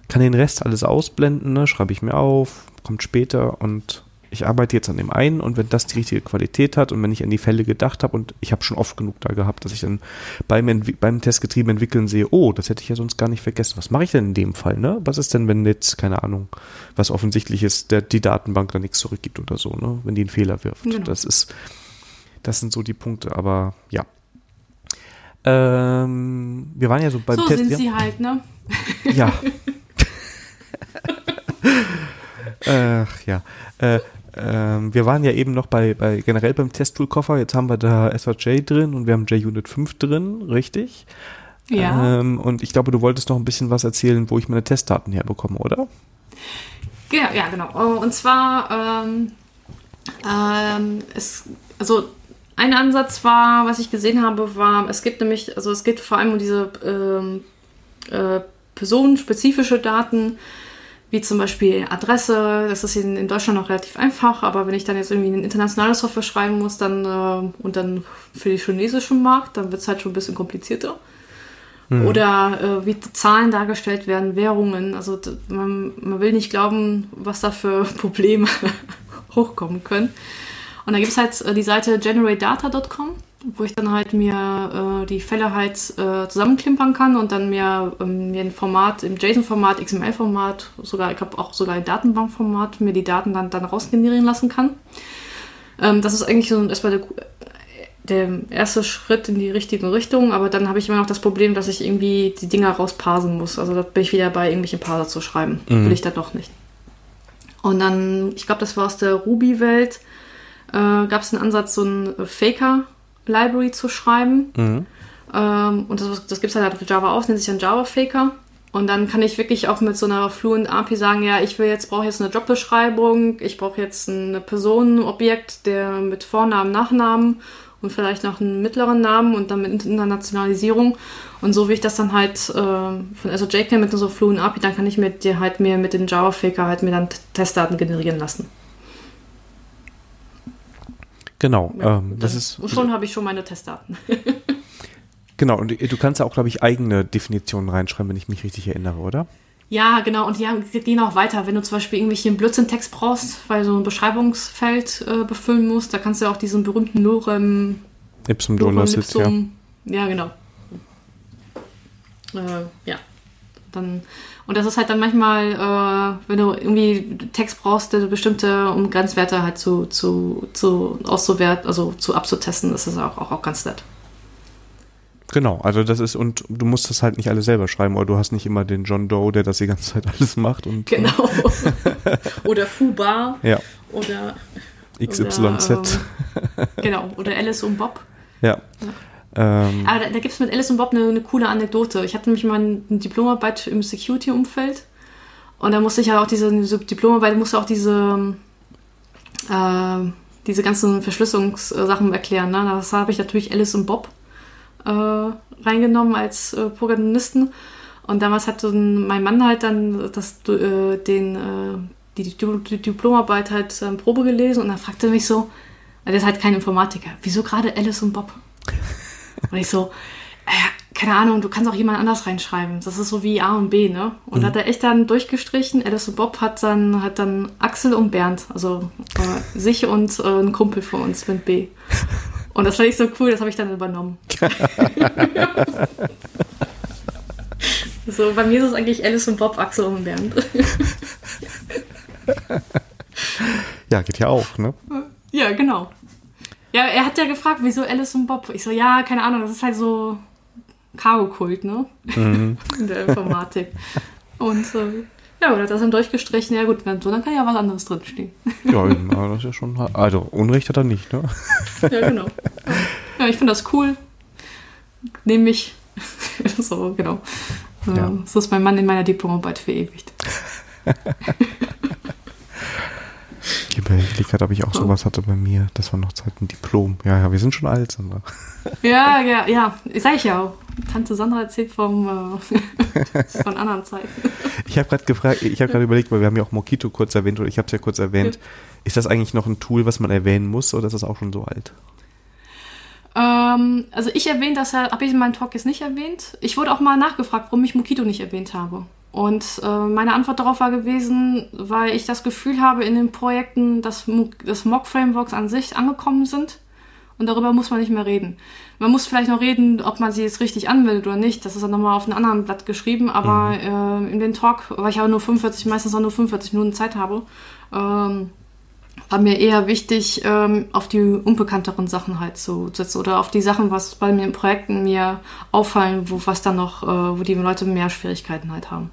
Speaker 2: kann den Rest alles ausblenden, ne, schreibe ich mir auf, kommt später und ich arbeite jetzt an dem einen und wenn das die richtige Qualität hat und wenn ich an die Fälle gedacht habe und ich habe schon oft genug da gehabt, dass ich dann beim, Entwi- beim testgetrieben entwickeln sehe, oh, das hätte ich ja sonst gar nicht vergessen. Was mache ich denn in dem Fall? Ne? Was ist denn, wenn jetzt, keine Ahnung, was offensichtlich ist, der, die Datenbank da nichts zurückgibt oder so, ne? wenn die einen Fehler wirft.
Speaker 4: Genau.
Speaker 2: Das ist, das sind so die Punkte, aber ja. Ähm, wir waren ja so beim
Speaker 4: so
Speaker 2: Test.
Speaker 4: sind
Speaker 2: ja?
Speaker 4: sie halt, ne?
Speaker 2: Ja. (laughs) (laughs) Ach ja. Äh, ähm, wir waren ja eben noch bei, bei generell beim Testtool-Koffer. Jetzt haben wir da SVJ drin und wir haben JUnit 5 drin, richtig?
Speaker 4: Ja.
Speaker 2: Ähm, und ich glaube, du wolltest noch ein bisschen was erzählen, wo ich meine Testdaten herbekomme, oder?
Speaker 4: Ja, ja, genau. Äh, Und zwar, ähm, ähm, es, also ein Ansatz war, was ich gesehen habe, war, es gibt nämlich, also es geht vor allem um diese ähm, äh, personenspezifische Daten, wie zum Beispiel Adresse. Das ist in, in, Deutschland noch relativ einfach, aber wenn ich dann jetzt irgendwie eine internationale Software schreiben muss, dann äh, und dann für den chinesischen Markt, dann wird es halt schon ein bisschen komplizierter. Mhm. Oder äh, wie Zahlen dargestellt werden, Währungen. Also man, man will nicht glauben, was da für (laughs) Probleme (laughs) hochkommen können. Und da gibt es halt äh, die Seite generatedata.com, wo ich dann halt mir äh, die Fälle halt äh, zusammenklimpern kann und dann mir, ähm, mir ein Format, im JSON-Format, XML-Format, sogar, ich habe auch sogar ein Datenbankformat, mir die Daten dann, dann rausgenerieren lassen kann. Ähm, das ist eigentlich so erstmal der, der erste Schritt in die richtige Richtung, aber dann habe ich immer noch das Problem, dass ich irgendwie die Dinger rausparsen muss. Also da bin ich wieder bei irgendwelchen Parser zu schreiben. Mhm. Will ich dann doch nicht. Und dann, ich glaube, das war aus der Ruby-Welt, äh, gab es einen Ansatz, so ein Faker-Library zu schreiben. Mhm. Ähm, und das, das gibt es halt für Java auch, nennt sich dann Java Faker. Und dann kann ich wirklich auch mit so einer Fluent API sagen, ja, ich will jetzt, brauche jetzt eine Jobbeschreibung, ich brauche jetzt ein Personenobjekt, der mit Vornamen, Nachnamen und vielleicht noch einen mittleren Namen und dann mit Internationalisierung. Und so wie ich das dann halt äh, von also JK mit so Fluent API, dann kann ich mir dir halt mir mit den Java Faker halt mir dann Testdaten generieren lassen.
Speaker 2: Genau,
Speaker 4: ja, ähm, das ist. Und schon habe ich schon meine Testdaten. (laughs)
Speaker 2: genau, und du kannst ja auch, glaube ich, eigene Definitionen reinschreiben, wenn ich mich richtig erinnere, oder?
Speaker 4: Ja, genau. Und die gehen auch weiter. Wenn du zum Beispiel irgendwelche Blödsinn-Text brauchst, weil du ein Beschreibungsfeld äh, befüllen musst, da kannst du ja auch diesen berühmten Lorem
Speaker 2: Ipsum Dolorsit, ja.
Speaker 4: Ja, genau. Äh, ja. Dann, und das ist halt dann manchmal, äh, wenn du irgendwie Text brauchst, bestimmte, um Grenzwerte halt zu, zu, zu auszuwerten, also zu abzutesten, das ist auch, auch, auch ganz nett.
Speaker 2: Genau, also das ist, und du musst das halt nicht alle selber schreiben, oder du hast nicht immer den John Doe, der das die ganze Zeit alles macht. Und,
Speaker 4: genau. (laughs) oder Fubar.
Speaker 2: Ja.
Speaker 4: Oder
Speaker 2: XYZ.
Speaker 4: Oder, ähm, genau, oder Alice und Bob.
Speaker 2: Ja.
Speaker 4: ja. Ähm, Aber da, da gibt es mit Alice und Bob eine, eine, coole Anekdote. Ich hatte nämlich mal eine Diplomarbeit im Security-Umfeld und da musste ich ja auch diese, diese Diplomarbeit, musste auch diese, äh, diese ganzen Verschlüsselungssachen erklären. Ne? Das habe ich natürlich Alice und Bob äh, reingenommen als äh, Protagonisten. Und damals hat mein Mann halt dann das, äh, den, äh, die, die, Diplomarbeit halt ähm, Probe gelesen und dann fragte mich so, der ist halt kein Informatiker, wieso gerade Alice und Bob? Und ich so, äh, keine Ahnung, du kannst auch jemand anders reinschreiben. Das ist so wie A und B, ne? Und mhm. hat er echt dann durchgestrichen. Alice und Bob hat dann, hat dann Axel und Bernd, also äh, sich und äh, ein Kumpel von uns mit B. Und das fand ich so cool, das habe ich dann übernommen. (laughs) so, bei mir ist es eigentlich Alice und Bob, Axel und Bernd.
Speaker 2: ja, geht ja auch, ne?
Speaker 4: Ja, genau. Ja, er hat ja gefragt, wieso Alice und Bob? Ich so, ja, keine Ahnung, das ist halt so Cargo-Kult, ne? Mhm. In (laughs) der Informatik. Und äh, ja, oder hat das dann durchgestrichen. Ja gut, so, dann kann ja was anderes drinstehen.
Speaker 2: Ja, das ist ja schon. Also Unrecht hat er nicht, ne? (laughs)
Speaker 4: Ja, genau. Ja, ich finde das cool. Nehme ich. (laughs) so, genau. Ja. So ist mein Mann in meiner Diplomarbeit verewigt.
Speaker 2: Ich überlege gerade, ob ich auch sowas hatte bei mir. Das war noch Zeit ein Diplom. Ja, ja, wir sind schon alt, Sandra.
Speaker 4: Ja, ja, ja. Sag ich ja auch. Tante Sandra erzählt vom, äh, (laughs) von anderen Zeiten.
Speaker 2: Ich habe gerade gefragt, ich habe gerade überlegt, weil wir haben ja auch Mokito kurz erwähnt, oder ich habe es ja kurz erwähnt. Ja. Ist das eigentlich noch ein Tool, was man erwähnen muss, oder ist das auch schon so alt?
Speaker 4: Ähm, also ich erwähne das ja, habe ich in meinem Talk jetzt nicht erwähnt. Ich wurde auch mal nachgefragt, warum ich Mokito nicht erwähnt habe. Und äh, meine Antwort darauf war gewesen, weil ich das Gefühl habe in den Projekten, dass, dass Mock-Frameworks an sich angekommen sind und darüber muss man nicht mehr reden. Man muss vielleicht noch reden, ob man sie jetzt richtig anwendet oder nicht. Das ist dann nochmal auf einem anderen Blatt geschrieben, aber mhm. äh, in den Talk, weil ich aber nur 45, meistens auch nur 45 Minuten Zeit habe, ähm, war mir eher wichtig, ähm, auf die unbekannteren Sachen halt zu setzen oder auf die Sachen, was bei mir in Projekten mir auffallen, wo was dann noch, äh, wo die Leute mehr Schwierigkeiten halt haben.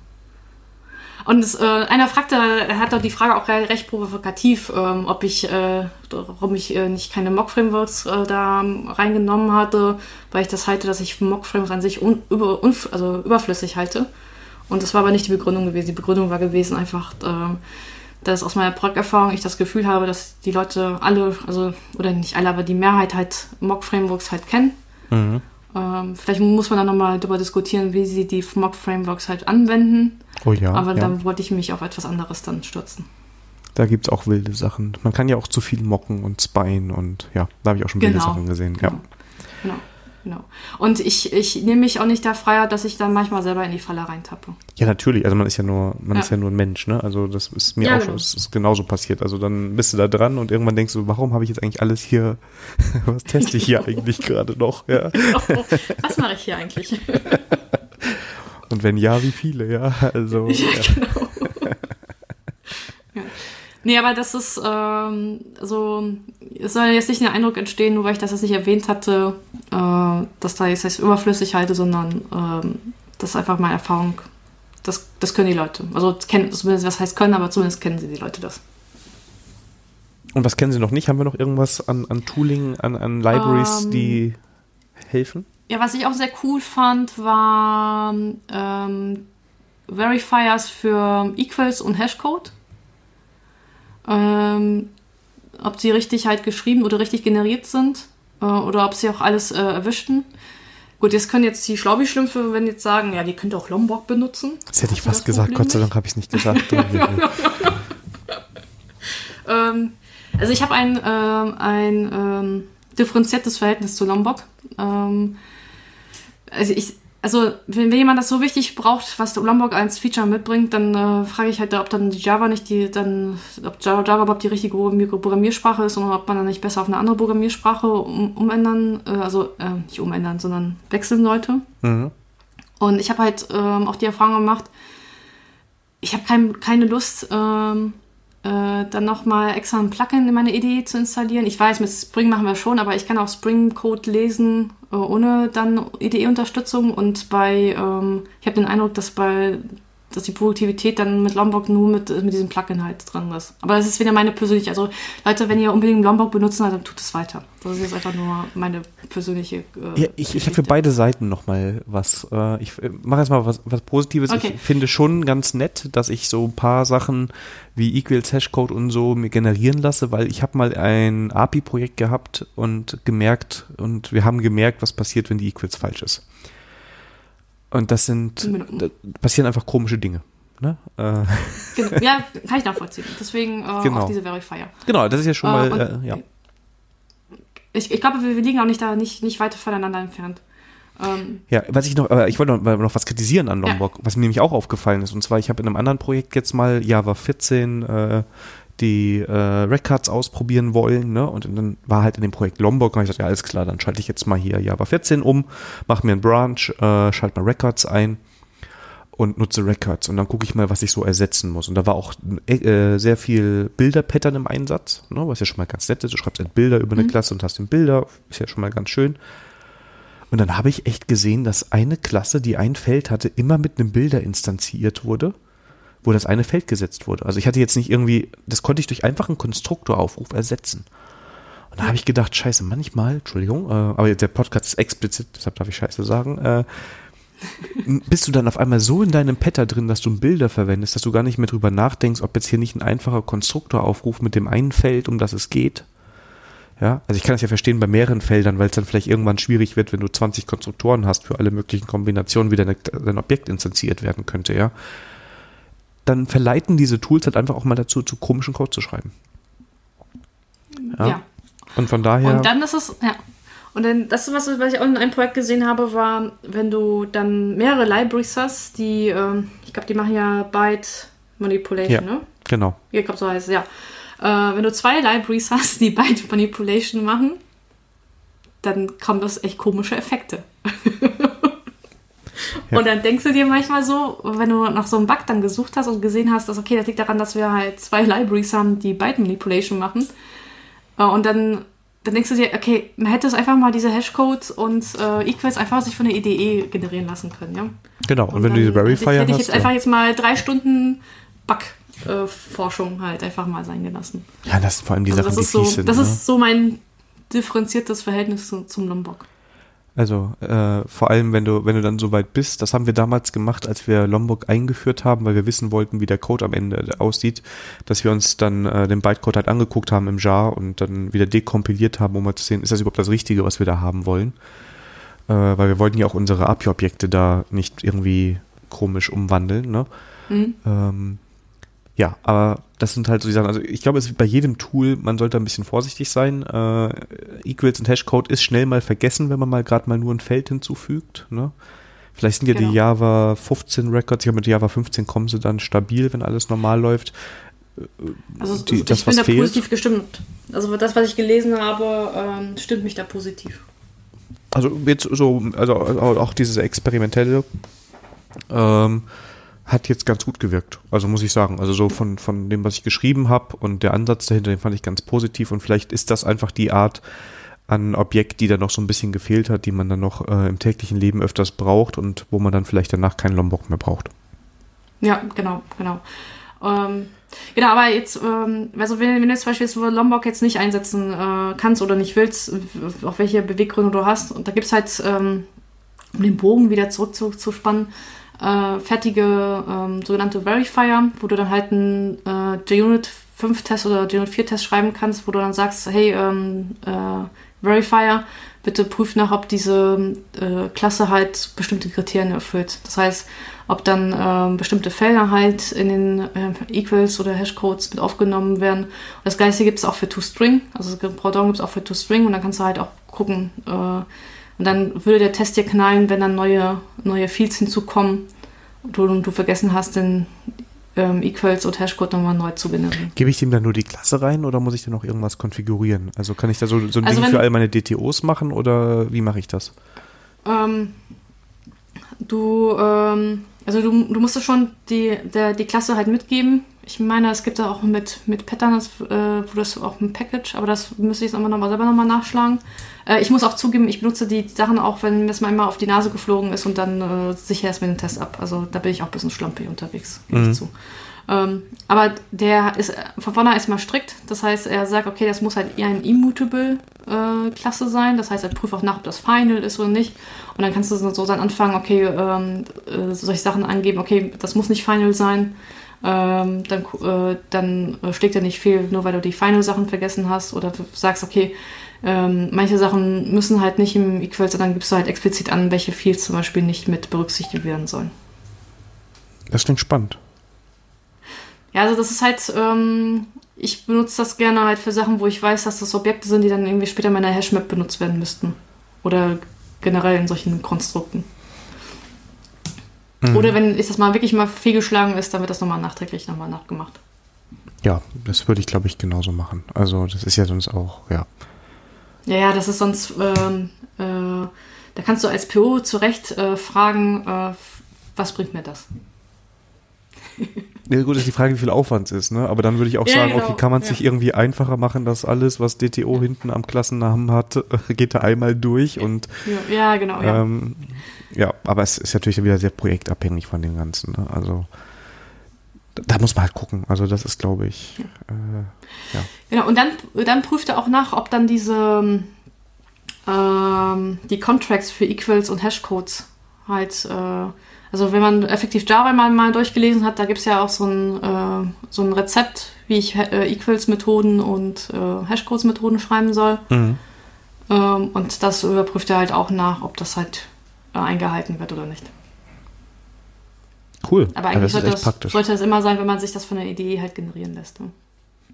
Speaker 4: Und es, äh, einer fragte, er hat doch die Frage auch recht provokativ, ähm, ob ich, äh, warum ich äh, nicht keine Mock-Frameworks äh, da reingenommen hatte, weil ich das halte, dass ich Mock-Frameworks an sich un, über, un, also überflüssig halte. Und das war aber nicht die Begründung gewesen. Die Begründung war gewesen einfach, äh, dass aus meiner Projekterfahrung ich das Gefühl habe, dass die Leute alle, also, oder nicht alle, aber die Mehrheit halt Mock-Frameworks halt kennen. Mhm. Äh, ähm, vielleicht muss man dann nochmal darüber diskutieren, wie sie die Mock-Frameworks halt anwenden.
Speaker 2: Oh ja.
Speaker 4: Aber
Speaker 2: ja.
Speaker 4: dann wollte ich mich auf etwas anderes dann stürzen.
Speaker 2: Da gibt es auch wilde Sachen. Man kann ja auch zu viel mocken und spyen und ja, da habe ich auch schon wilde
Speaker 4: Genau.
Speaker 2: Sachen gesehen.
Speaker 4: Genau. Genau. Genau. Und ich, ich nehme mich auch nicht der Freiheit, dass ich dann manchmal selber in die Falle reintappe.
Speaker 2: Ja. natürlich. Also man ist ja nur, man
Speaker 4: Ja.
Speaker 2: ist ja nur ein Mensch, ne? Also das ist mir
Speaker 4: Ja,
Speaker 2: auch
Speaker 4: genau.
Speaker 2: schon, ist genauso passiert. Also dann bist du da dran und irgendwann denkst du, warum habe ich jetzt eigentlich alles hier, (laughs) was teste ich hier (laughs) eigentlich gerade noch? Ja.
Speaker 4: Oh, was mache ich hier eigentlich? (laughs)
Speaker 2: Und wenn ja, wie viele, ja? Also
Speaker 4: ja. genau. Nee, aber das ist ähm, so, es soll jetzt nicht der Eindruck entstehen, nur weil ich das jetzt nicht erwähnt hatte, äh, dass da jetzt das überflüssig halte, sondern ähm, das ist einfach meine Erfahrung. Das, das können die Leute. Also kennen, zumindest was heißt können, aber zumindest kennen sie die Leute das.
Speaker 2: Und was kennen Sie noch nicht? Haben wir noch irgendwas an, an Tooling, an, an Libraries,
Speaker 4: Ähm,
Speaker 2: die helfen?
Speaker 4: Ja, was ich auch sehr cool fand, war ähm, Verifiers für Equals und Hashcode. Ähm, ob sie richtig halt geschrieben oder richtig generiert sind äh, oder ob sie auch alles äh, erwischten. Gut, jetzt können jetzt die Schlaubi-Schlümpfe, wenn jetzt sagen, ja, die könnt ihr auch Lombok benutzen.
Speaker 2: Das hätte ich fast gesagt.
Speaker 4: Problem
Speaker 2: Gott sei? Dank habe ich es nicht gesagt. (laughs)
Speaker 4: Ähm, also ich habe ein, ähm, ein ähm, differenziertes Verhältnis zu Lombok. Ähm, also ich, also wenn, wenn jemand das so wichtig braucht, was Lombok als Feature mitbringt, dann äh, frage ich halt, ob dann die Java nicht die, dann, ob Java, Java überhaupt die richtige Programmiersprache ist und ob man dann nicht besser auf eine andere Programmiersprache um, umändern, äh, also äh, nicht umändern, sondern wechseln sollte.
Speaker 2: mhm.
Speaker 4: Und ich habe halt ähm, auch die Erfahrung gemacht, ich habe kein, keine Lust, ähm, äh, dann nochmal extra ein Plugin in meine Idee zu installieren. Ich weiß, mit Spring machen wir schon, aber ich kann auch Spring-Code lesen, äh, ohne dann IDE-Unterstützung. Und bei, ähm, ich habe den Eindruck, dass bei dass die Produktivität dann mit Lombok nur mit, mit diesem Plugin halt dran ist. Aber das ist wieder meine persönliche, also Leute, wenn ihr unbedingt Lombok benutzen wollt, dann tut es weiter. Das ist jetzt einfach nur meine persönliche äh,
Speaker 2: Ja, ich, ich habe für beide Seiten nochmal was. Äh, ich mache jetzt mal was, was Positives.
Speaker 4: Okay.
Speaker 2: Ich finde schon ganz nett, dass ich so ein paar Sachen wie Equals Hashcode und so mir generieren lasse, weil ich habe mal ein API-Projekt gehabt und gemerkt, und wir haben gemerkt, was passiert, wenn die Equals falsch ist. Und das sind, da passieren einfach komische Dinge. Ne? Äh,
Speaker 4: Genau. Ja, kann ich nachvollziehen. Deswegen äh,
Speaker 2: Genau.
Speaker 4: auch diese Verifier.
Speaker 2: genau, das ist ja schon
Speaker 4: Äh,
Speaker 2: mal, äh, ja.
Speaker 4: Ich, ich glaube, wir, wir liegen auch nicht da nicht, nicht weit voneinander entfernt. Ähm,
Speaker 2: Ja, was ich noch, ich wollte noch, noch was kritisieren an
Speaker 4: Ja.
Speaker 2: Lombok, was mir nämlich auch aufgefallen ist. Und zwar, ich habe in einem anderen Projekt jetzt mal Java 14 äh, die äh, Records ausprobieren wollen, ne? Und dann war halt in dem Projekt Lombok, und ich gesagt, ja, alles klar, dann schalte ich jetzt mal hier Java 14 um, mache mir einen Branch, äh, schalte mal Records ein und nutze Records und dann gucke ich mal, was ich so ersetzen muss. Und da war auch äh, sehr viel Bilder-Pattern im Einsatz, ne, was ja schon mal ganz nett ist. Du schreibst halt Bilder über eine Klasse und hast den Bilder, ist ja schon mal ganz schön. Und dann habe ich echt gesehen, dass eine Klasse, die ein Feld hatte, immer mit einem Bilder instanziert wurde, wo das eine Feld gesetzt wurde. Also ich hatte jetzt nicht irgendwie, das konnte ich durch einfachen Konstruktoraufruf ersetzen. Und da habe ich gedacht, scheiße, manchmal, Entschuldigung, äh, aber der Podcast ist explizit, deshalb darf ich scheiße sagen, äh, bist du dann auf einmal so in deinem Patter drin, dass du Bilder verwendest, dass du gar nicht mehr drüber nachdenkst, ob jetzt hier nicht ein einfacher Konstruktoraufruf mit dem einen Feld, um das es geht. Ja, also ich kann es ja verstehen bei mehreren Feldern, weil es dann vielleicht irgendwann schwierig wird, wenn du 20 Konstruktoren hast für alle möglichen Kombinationen, wie deine, dein Objekt instanziert werden könnte, ja. Dann verleiten diese Tools halt einfach auch mal dazu, zu komischen Code zu schreiben. Ja.
Speaker 4: ja.
Speaker 2: Und von daher.
Speaker 4: Und dann ist es, ja. Und dann, das, was, was ich auch in einem Projekt gesehen habe, war, wenn du dann mehrere Libraries hast, die, ähm, ich glaube, die machen ja Byte Manipulation,
Speaker 2: Ja.
Speaker 4: ne?
Speaker 2: genau.
Speaker 4: Ich glaube, so heißt es, ja. Äh, wenn du zwei Libraries hast, die Byte Manipulation machen, dann kommen das echt komische Effekte. (laughs)
Speaker 2: Ja.
Speaker 4: Und dann denkst du dir manchmal so, wenn du nach so einem Bug dann gesucht hast und gesehen hast, dass okay, das liegt daran, dass wir halt zwei Libraries haben, die Byte Manipulation machen. Äh, Und dann, dann denkst du dir, okay, man hätte es einfach mal diese Hashcodes und äh, Equals einfach sich von der IDE generieren lassen können, ja.
Speaker 2: Genau. Und, wenn du diese
Speaker 4: dann hätte ich,
Speaker 2: Verifier
Speaker 4: hätte ich
Speaker 2: hast.
Speaker 4: jetzt einfach jetzt mal drei Stunden Bug-Forschung halt einfach mal sein gelassen.
Speaker 2: ja, das vor allem die
Speaker 4: Also
Speaker 2: Sachen,
Speaker 4: das ist
Speaker 2: die
Speaker 4: so,
Speaker 2: sind.
Speaker 4: das
Speaker 2: ne?
Speaker 4: ist so mein differenziertes Verhältnis zu, zum Lombok.
Speaker 2: Also äh, vor allem, wenn du, wenn du dann so weit bist, das haben wir damals gemacht, als wir Lombok eingeführt haben, weil wir wissen wollten, wie der Code am Ende aussieht, dass wir uns dann äh, den Bytecode halt angeguckt haben im Jar und dann wieder dekompiliert haben, um mal zu sehen, ist das überhaupt das Richtige, was wir da haben wollen. äh, weil wir wollten ja auch unsere API-Objekte da nicht irgendwie komisch umwandeln. Ne?
Speaker 4: Mhm.
Speaker 2: Ähm, ja, aber das sind halt so die Sachen. Also ich glaube, es ist bei jedem Tool, man sollte ein bisschen vorsichtig sein. Äh, Equals und Hashcode ist schnell mal vergessen, wenn man mal gerade mal nur ein Feld hinzufügt. Ne? Vielleicht sind ja
Speaker 4: Genau.
Speaker 2: die Java 15 Records, ja mit Java 15 kommen sie dann stabil, wenn alles normal läuft.
Speaker 4: Also
Speaker 2: Die-
Speaker 4: ich
Speaker 2: das,
Speaker 4: bin
Speaker 2: was
Speaker 4: da
Speaker 2: fehlt?
Speaker 4: positiv gestimmt. Also das, was ich gelesen habe, ähm, stimmt mich da positiv.
Speaker 2: Also jetzt so, also auch dieses experimentelle ähm, hat jetzt ganz gut gewirkt. Also muss ich sagen. Also so von, von dem, was ich geschrieben habe und der Ansatz dahinter, den fand ich ganz positiv und vielleicht ist das einfach die Art an Objekt, die da noch so ein bisschen gefehlt hat, die man dann noch äh, im täglichen Leben öfters braucht und wo man dann vielleicht danach keinen Lombok mehr braucht.
Speaker 4: Ja, genau, genau. Ähm, genau, aber jetzt, ähm, also wenn, wenn du zum Beispiel Lombok jetzt nicht einsetzen äh, kannst oder nicht willst, auf welche Beweggründe du hast, und da gibt es halt, ähm, um den Bogen wieder zurückzuspannen, äh, fertige ähm, sogenannte Verifier, wo du dann halt einen äh, JUnit 5 Test oder JUnit 4 Test schreiben kannst, wo du dann sagst, hey, ähm, äh, Verifier, bitte prüf nach, ob diese äh, Klasse halt bestimmte Kriterien erfüllt. Das heißt, ob dann ähm, bestimmte Felder halt in den äh, Equals oder Hashcodes mit aufgenommen werden. Und das gleiche gibt es auch für ToString. Also Pendant gibt es auch für ToString und dann kannst du halt auch gucken. Äh, und dann würde der Test dir knallen, wenn dann neue, neue Fields hinzukommen und du, du vergessen hast, den ähm, Equals und Hashcode nochmal neu zu generieren.
Speaker 2: Gebe ich dem dann nur die Klasse rein oder muss ich da noch irgendwas konfigurieren? Also kann ich da so, so ein
Speaker 4: Also
Speaker 2: Ding
Speaker 4: wenn-
Speaker 2: für all meine DTOs machen oder wie mache ich das?
Speaker 4: Ähm, du, ähm, also du, du musst schon die, der, die Klasse halt mitgeben. Ich meine, es gibt da auch mit, mit Pattern, das, äh, wo das auch ein Package, aber das müsste ich jetzt nochmal, selber nochmal nachschlagen. Äh, ich muss auch zugeben, ich benutze die Sachen auch, wenn mir das mal einmal auf die Nase geflogen ist und dann äh, sichere es mir den Test ab. Also da bin ich auch ein bisschen schlampig unterwegs, gebe
Speaker 2: Mhm.
Speaker 4: ich zu. Ähm, aber der ist von vornherein erstmal strikt. Das heißt, er sagt, okay, das muss halt eher ein immutable äh, sein. Das heißt, er prüft auch nach, ob das Final ist oder nicht. Und dann kannst du so dann anfangen, okay, ähm, äh, solche Sachen angeben, okay, das muss nicht Final sein. Ähm, dann äh, dann äh, schlägt er nicht fehl, nur weil du die Final-Sachen vergessen hast. Oder du sagst, okay, ähm, manche Sachen müssen halt nicht im Equal, sondern gibst du halt explizit an, welche Fields zum Beispiel nicht mit berücksichtigt werden sollen.
Speaker 2: Das klingt spannend.
Speaker 4: Ja, also das ist halt, ähm, ich benutze das gerne halt für Sachen, wo ich weiß, dass das Objekte sind, die dann irgendwie später in meiner Hashmap benutzt werden müssten. Oder generell in solchen Konstrukten.
Speaker 2: Mhm.
Speaker 4: Oder wenn ist das mal wirklich mal fehlgeschlagen ist, dann wird das nochmal nachträglich nochmal nachgemacht.
Speaker 2: Ja, das würde ich glaube ich genauso machen. Also das ist ja sonst auch, ja.
Speaker 4: Ja, ja, das ist sonst, ähm, äh, da kannst du als PO zu Recht äh, fragen, äh, was bringt mir das?
Speaker 2: Ja, gut, ist die Frage, wie viel Aufwand es ist, ne? Aber dann würde ich auch
Speaker 4: Ja,
Speaker 2: sagen,
Speaker 4: genau,
Speaker 2: okay, kann man es
Speaker 4: ja.
Speaker 2: sich irgendwie einfacher machen, dass alles, was DTO hinten am Klassennamen hat, (laughs) geht da einmal durch und
Speaker 4: Ja, ja genau. Ja.
Speaker 2: ähm, ja, aber es ist natürlich wieder sehr projektabhängig von dem Ganzen, ne? Also da, muss man halt gucken. Also das ist, glaube ich, äh,
Speaker 4: Genau, und dann, dann prüft er auch nach, ob dann diese ähm, die Contracts für Equals und Hashcodes halt, äh, also wenn man effektiv Java mal, mal durchgelesen hat, da gibt es ja auch so ein, äh, so ein Rezept, wie ich äh, Equals-Methoden und äh, Hashcodes-Methoden schreiben soll.
Speaker 2: mhm.
Speaker 4: Ähm, und das überprüft er halt auch nach, ob das halt äh, eingehalten wird oder nicht.
Speaker 2: cool.
Speaker 4: Aber
Speaker 2: Ja,
Speaker 4: eigentlich
Speaker 2: das ist
Speaker 4: sollte, das,
Speaker 2: praktisch.
Speaker 4: sollte das immer sein, wenn man sich das von der Idee halt generieren lässt. Ne?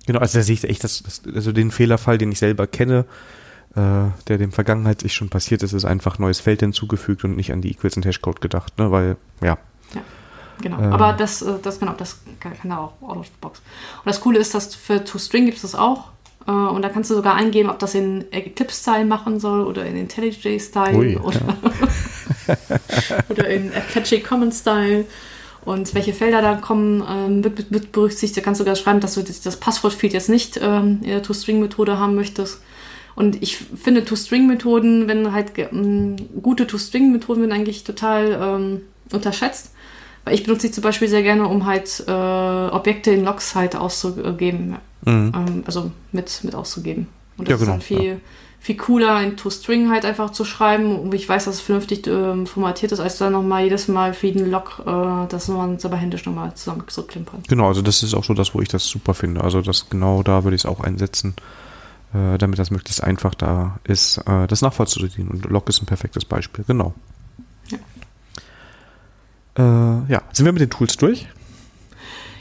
Speaker 2: Genau, also da sehe ich echt das, das, also den Fehlerfall, den ich selber kenne, äh, der dem Vergangenheit sich schon passiert ist, ist einfach neues Feld hinzugefügt und nicht an die Equals und Hashcode gedacht, ne? Weil, ja.
Speaker 4: Genau,
Speaker 2: Ähm.
Speaker 4: aber das, äh, das, genau, das kann, er auch out of the box. Und das Coole ist, dass für ToString gibt es das auch. Äh, und da kannst du sogar eingeben, ob das in Eclipse-Style machen soll oder in IntelliJ-Style
Speaker 2: Ui,
Speaker 4: oder, (laughs) oder in Apache Common-Style. Und welche Felder da kommen, ähm, wird, berücksichtigt. Da kannst du sogar schreiben, dass du das, Passwortfield jetzt nicht ähm, in der ToString-Methode haben möchtest. Und ich finde ToString-Methoden, wenn halt gute ToString-Methoden werden eigentlich total ähm, unterschätzt. Weil ich benutze sie zum Beispiel sehr gerne, um halt äh, Objekte in Logs halt auszugeben.
Speaker 2: Mhm.
Speaker 4: Ähm, also mit, mit auszugeben. Und
Speaker 2: Ja,
Speaker 4: das
Speaker 2: genau,
Speaker 4: ist dann viel, viel cooler, in ToString halt einfach zu schreiben. Und ich weiß, dass es vernünftig ähm, formatiert ist, als dann nochmal jedes Mal für jeden Log äh, das nochmal selber händisch nochmal zusammen zu klimpern.
Speaker 2: Genau, also das ist auch so das, wo ich das super finde. Also das genau da würde ich es auch einsetzen. Äh, äh, damit das möglichst einfach da ist, äh, das nachvollziehen. Und Log ist ein perfektes Beispiel, genau. Ja. Äh, ja, sind wir mit den Tools durch?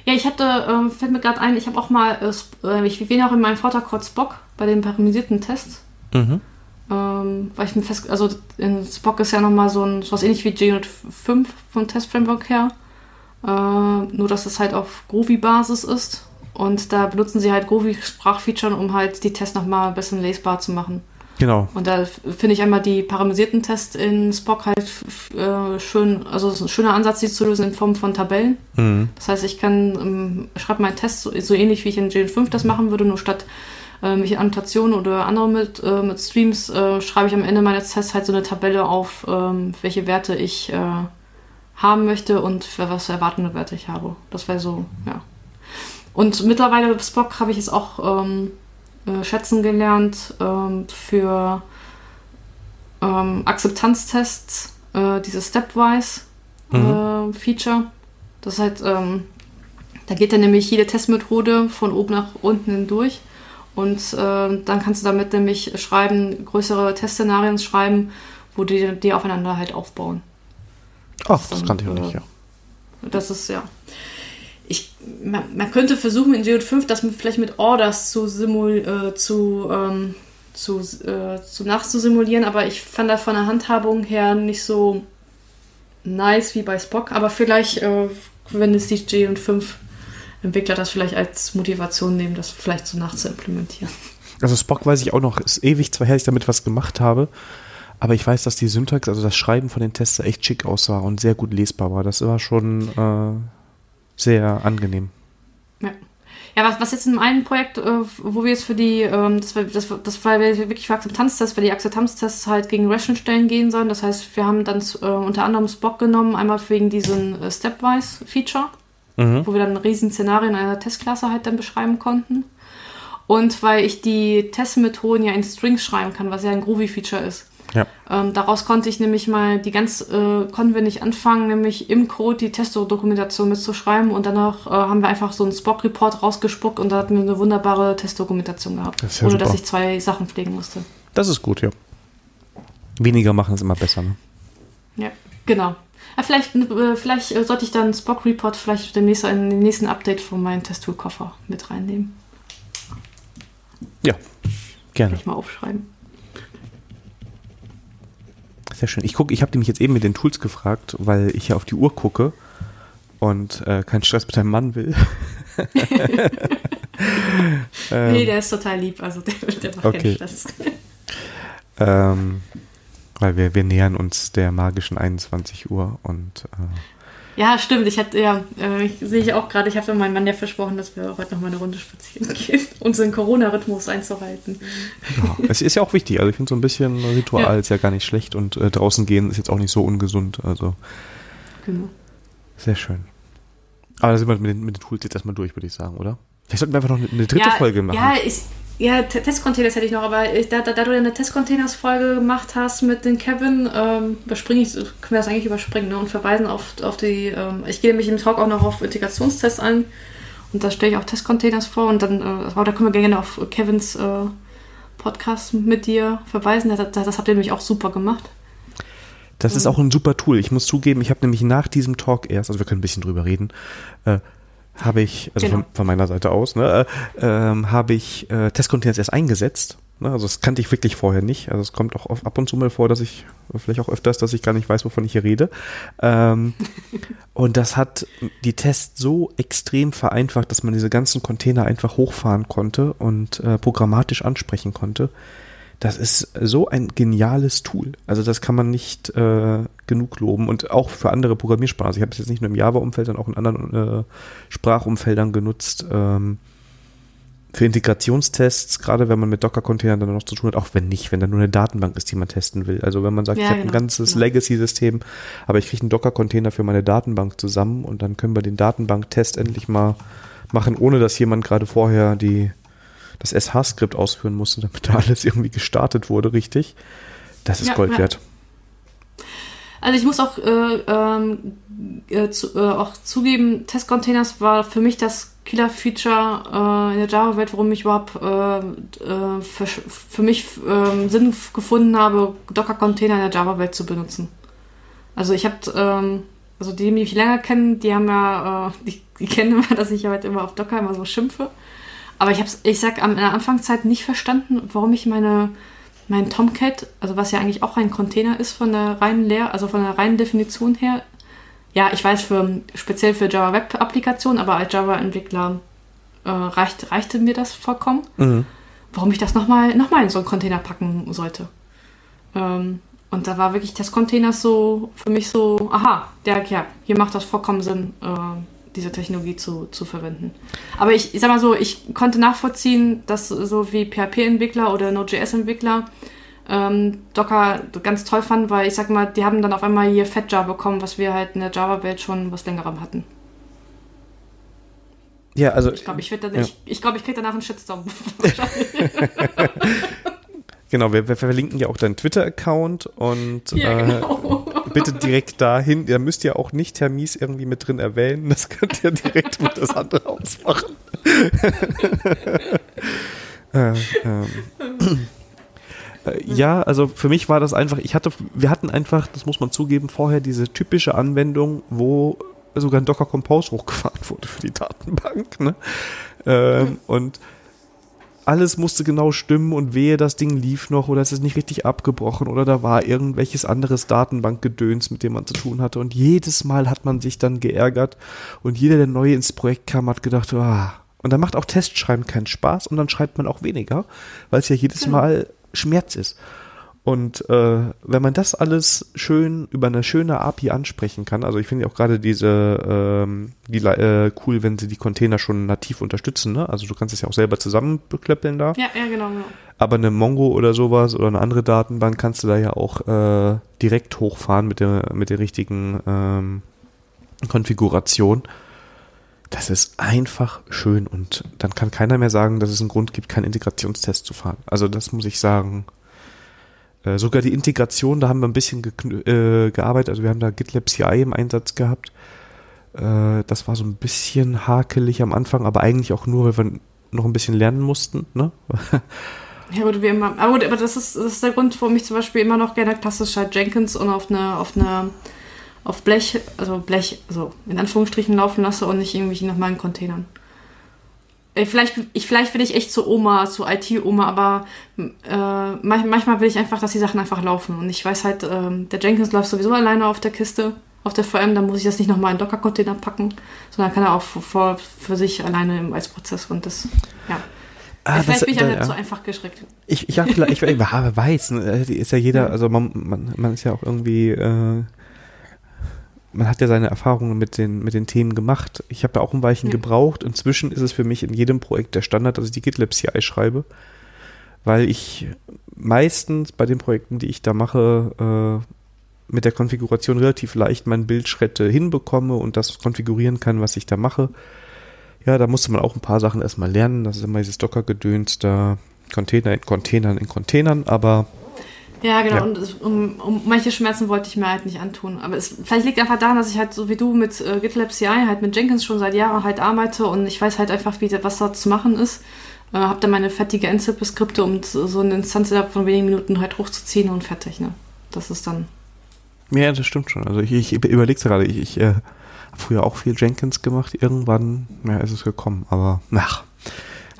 Speaker 4: Ja, ich hatte, ähm, fällt mir gerade ein, ich habe auch mal, äh, ich erwähne auch in meinem Vortrag kurz Spock bei den parameterisierten Tests. Mhm. Ähm, weil ich mir fest, also in Spock ist ja nochmal so ein, was ähnlich wie G5 vom Testframework her. Äh, nur, dass es halt auf Groovy-Basis ist. Und da benutzen sie halt Groovy-Sprachfeature, um halt die Tests nochmal ein bisschen lesbar zu machen.
Speaker 2: Genau.
Speaker 4: Und da finde ich einmal die parameterisierten Tests in Spock halt äh, schön, also es ist ein schöner Ansatz, die zu lösen in Form von Tabellen. Mhm. Das heißt, ich kann, ähm, schreibe meinen Test so, so, ähnlich wie ich in GN5 das machen würde, nur statt äh, mich in Annotationen oder andere mit, äh, mit Streams äh, schreibe ich am Ende meines Tests halt so eine Tabelle auf, ähm, welche Werte ich äh, haben möchte und für was erwartende Werte ich habe. Das wäre so, ja. Und mittlerweile Spock habe ich es auch ähm, äh, schätzen gelernt ähm, für ähm, Akzeptanztests, äh, dieses Stepwise mhm. äh, Feature. Das ist halt, ähm, da geht dann nämlich jede Testmethode von oben nach unten hindurch. Und äh, dann kannst du damit nämlich schreiben, größere Testszenarien schreiben, wo die, die aufeinander halt aufbauen.
Speaker 2: Ach, das, das kannte ich noch nicht,
Speaker 4: ja. Das ist ja ich, man, man, könnte versuchen in Geode 5 das vielleicht mit Orders zu, simul, äh, zu, ähm, zu, äh, zu nachzusimulieren, aber ich fand das von der Handhabung her nicht so nice wie bei Spock. Aber vielleicht, äh, wenn es die Geode 5 Entwickler das vielleicht als Motivation nehmen, das vielleicht so nachzuimplementieren.
Speaker 2: Also Spock weiß ich auch noch, ist ewig zwar her, ich damit was gemacht habe, aber ich weiß, dass die Syntax, also das Schreiben von den Tests echt schick aussah und sehr gut lesbar war. Das war schon äh, sehr angenehm.
Speaker 4: Ja. Ja, was, was jetzt in einem Projekt, äh, wo wir jetzt für die, ähm, das, war, das, das war wirklich für Akzeptanztests, weil die Akzeptanztests halt gegen Ration-Stellen gehen sollen. Das heißt, wir haben dann äh, unter anderem Spock genommen, einmal wegen diesem äh, Stepwise-Feature, mhm. wo wir dann riesen Szenario in einer Testklasse halt dann beschreiben konnten. Und weil ich die Testmethoden ja in Strings schreiben kann, was ja ein Groovy-Feature ist.
Speaker 2: Ja.
Speaker 4: Ähm, daraus konnte ich nämlich mal die ganz, äh, konnten wir nicht anfangen, nämlich im Code die Testdokumentation mitzuschreiben und danach äh, haben wir einfach so einen Spock-Report rausgespuckt und da hatten wir eine wunderbare Testdokumentation gehabt, das ja ohne super. dass ich zwei Sachen pflegen musste.
Speaker 2: Das ist gut, ja. Weniger machen ist immer besser, ne?
Speaker 4: Ja, genau. Ja, vielleicht, äh, vielleicht äh, sollte ich dann Spock Report vielleicht demnächst in den nächsten Update von meinem Testtool-Koffer mit reinnehmen.
Speaker 2: Ja, gerne.
Speaker 4: Kann ich mal aufschreiben.
Speaker 2: Sehr schön. Ich gucke, ich habe nämlich jetzt eben mit den Tools gefragt, weil ich ja auf die Uhr gucke und äh, keinen Stress mit deinem Mann will. (laughs)
Speaker 4: ähm, nee, der ist total lieb, also der, der macht okay. keinen Stress. (laughs)
Speaker 2: ähm, weil wir, wir nähern uns der magischen 21 Uhr und äh,
Speaker 4: ja, stimmt. Ich hatte ja, äh, sehe ich auch gerade, ich habe meinem Mann ja versprochen, dass wir heute noch mal eine Runde spazieren (laughs) gehen, unseren Corona-Rhythmus einzuhalten.
Speaker 2: Ja, es ist ja auch wichtig. Also ich finde so ein bisschen Ritual ja. ist ja gar nicht schlecht und äh, draußen gehen ist jetzt auch nicht so ungesund. Also genau. Sehr schön. Aber da sind wir mit den, mit den Tools jetzt erstmal durch, würde ich sagen, oder? Vielleicht sollten wir einfach noch eine, eine dritte
Speaker 4: ja,
Speaker 2: Folge machen.
Speaker 4: Ja, ich, ja, Testcontainers hätte ich noch, aber da, da, da du ja eine Testcontainers-Folge gemacht hast mit den Kevin, ähm, überspringe ich, können wir das eigentlich überspringen ne? und verweisen auf, auf die, ähm, ich gehe nämlich im Talk auch noch auf Integrationstests ein und da stelle ich auch Testcontainers vor und dann, äh, da können wir gerne auf Kevins äh, Podcast mit dir verweisen, das, das, das habt ihr nämlich auch super gemacht.
Speaker 2: Das ist auch ein super Tool. Ich muss zugeben, ich habe nämlich nach diesem Talk erst, also wir können ein bisschen drüber reden, äh, habe ich, also genau. von, von, meiner Seite aus, ne, äh, ähm, habe ich äh, Testcontainers erst eingesetzt. Ne, also das kannte ich wirklich vorher nicht. Also es kommt auch ab und zu mal vor, dass ich, vielleicht auch öfters, dass ich gar nicht weiß, wovon ich hier rede. Ähm, (laughs) und das hat die Tests so extrem vereinfacht, dass man diese ganzen Container einfach hochfahren konnte und äh, programmatisch ansprechen konnte das ist so ein geniales Tool. Also das kann man nicht äh, genug loben und auch für andere Programmiersprachen. Also ich habe es jetzt nicht nur im Java-Umfeld, sondern auch in anderen äh, Sprachumfeldern genutzt. Ähm, für Integrationstests, gerade wenn man mit Docker-Containern dann noch zu tun hat, auch wenn nicht, wenn da nur eine Datenbank ist, die man testen will. Also wenn man sagt, ja, ich habe genau, ein ganzes genau. Legacy-System, aber ich kriege einen Docker-Container für meine Datenbank zusammen und dann können wir den Datenbank-Test endlich mal machen, ohne dass jemand gerade vorher die das SH-Skript ausführen musste, damit da alles irgendwie gestartet wurde, richtig. Das ist ja, Gold wert.
Speaker 4: Also ich muss auch, äh, ähm, äh, zu, äh, auch zugeben, Testcontainers war für mich das Killer-Feature äh, in der Java-Welt, warum ich überhaupt äh, äh, für, für mich ähm, Sinn gefunden habe, Docker-Container in der Java-Welt zu benutzen. Also ich habe, ähm, also die, die mich länger kennen, die haben ja, (laughs) die, die kennen immer, dass ich halt immer auf Docker immer so schimpfe. Aber ich habe ich sag, in der Anfangszeit nicht verstanden, warum ich meine mein Tomcat, also was ja eigentlich auch ein Container ist von der reinen Lehr, also von der reinen Definition her. Ja, ich weiß für speziell für Java Web Applikationen, aber als Java Entwickler äh, reicht, reichte mir das vollkommen. Mhm. Warum ich das nochmal noch mal in so einen Container packen sollte. Ähm, und da war wirklich das Container so für mich so, aha, der, ja, hier macht das vollkommen Sinn, äh, diese Technologie zu, zu verwenden. Aber ich, ich sag mal so, ich konnte nachvollziehen, dass so wie PHP-Entwickler oder Node.js-Entwickler ähm, Docker ganz toll fanden, weil ich sag mal, die haben dann auf einmal hier FatJar bekommen, was wir halt in der Java-Welt schon was längerem hatten.
Speaker 2: Ja, also.
Speaker 4: Ich glaube, ich, ja. ich, ich, glaub, ich krieg danach einen Shitstorm. (laughs)
Speaker 2: genau, wir, wir, verlinken ja auch deinen Twitter-Account und ja, genau. äh, bitte direkt dahin. Ihr müsst ja auch nicht Herr Mies irgendwie mit drin erwähnen. Das könnt ihr direkt mit das andere ausmachen. (laughs) äh, ähm. Äh, ja, also für mich war das einfach, ich hatte, wir hatten einfach, das muss man zugeben, vorher diese typische Anwendung, wo sogar ein Docker Compose hochgefahren wurde für die Datenbank. Ne? Ähm, und alles musste genau stimmen und wehe, das Ding lief noch oder es ist nicht richtig abgebrochen oder da war irgendwelches anderes Datenbankgedöns, mit dem man zu tun hatte. Und jedes Mal hat man sich dann geärgert und jeder, der neu ins Projekt kam, hat gedacht, ah. Und dann macht auch Testschreiben keinen Spaß und dann schreibt man auch weniger, weil es ja jedes. Mal Schmerz ist. Und äh, wenn man das alles schön über eine schöne API ansprechen kann, also ich finde auch gerade diese ähm, die, äh, cool, wenn sie die Container schon nativ unterstützen, ne? Also du kannst es ja auch selber zusammenbeklöppeln da.
Speaker 4: Ja, ja, genau, genau.
Speaker 2: Aber eine Mongo oder sowas oder eine andere Datenbank kannst du da ja auch äh, direkt hochfahren mit der mit der richtigen ähm, Konfiguration. Das ist einfach schön und dann kann keiner mehr sagen, dass es einen Grund gibt, keinen Integrationstest zu fahren. Also das muss ich sagen, äh, sogar die Integration, da haben wir ein bisschen äh, gearbeitet. Also wir haben da GitLab CI im Einsatz gehabt. Äh, das war so ein bisschen hakelig am Anfang, aber eigentlich auch nur, weil wir noch ein bisschen lernen mussten. Ne? (laughs)
Speaker 4: Ja gut, wie immer. Aber gut, aber das ist, das ist der Grund, warum ich zum Beispiel immer noch gerne klassisch halt Jenkins und auf eine, auf eine, auf Blech, also Blech, also in Anführungsstrichen laufen lasse und nicht irgendwie nach meinen Containern. Äh, vielleicht, ich, vielleicht will ich echt zu Oma, zu IT-Oma, aber äh, manchmal will ich einfach, dass die Sachen einfach laufen. Und ich weiß halt, äh, der Jenkins läuft sowieso alleine auf der Kiste, auf der VM, dann muss ich das nicht nochmal in Docker-Container packen, sondern kann er auch für, für sich alleine als Prozess und das, ja. Ah, vielleicht das, bin ich ja nicht so einfach geschreckt.
Speaker 2: Ich, ich, ja, vielleicht, ich, (laughs) ich, weiß, ne, ist ja jeder, also man, man, man ist ja auch irgendwie äh, man hat ja seine Erfahrungen mit den, mit den Themen gemacht. Ich habe da auch ein Weilchen ja. gebraucht. Inzwischen ist es für mich in jedem Projekt der Standard, dass ich die GitLab CI schreibe, weil ich meistens bei den Projekten, die ich da mache, äh, mit der Konfiguration relativ leicht meine Bildschritte hinbekomme und das konfigurieren kann, was ich da mache. Ja, da musste man auch ein paar Sachen erstmal lernen. Das ist immer dieses Docker-Gedöns da, Container in Containern in Containern, aber
Speaker 4: ja, genau. Ja. Und um, um, manche Schmerzen wollte ich mir halt nicht antun. Aber es vielleicht liegt einfach daran, dass ich halt so wie du mit äh, GitLab CI halt mit Jenkins schon seit Jahren halt arbeite und ich weiß halt einfach, wie was da zu machen ist. Äh, hab dann meine fertige Ansible-Skripte, um so eine Instanz innerhalb von wenigen Minuten halt hochzuziehen und fertig. Ne? Das ist dann.
Speaker 2: Ja, das stimmt schon. Also ich, ich überlege gerade, ich, ich äh, habe früher auch viel Jenkins gemacht. Irgendwann ja, ist es gekommen, aber nach.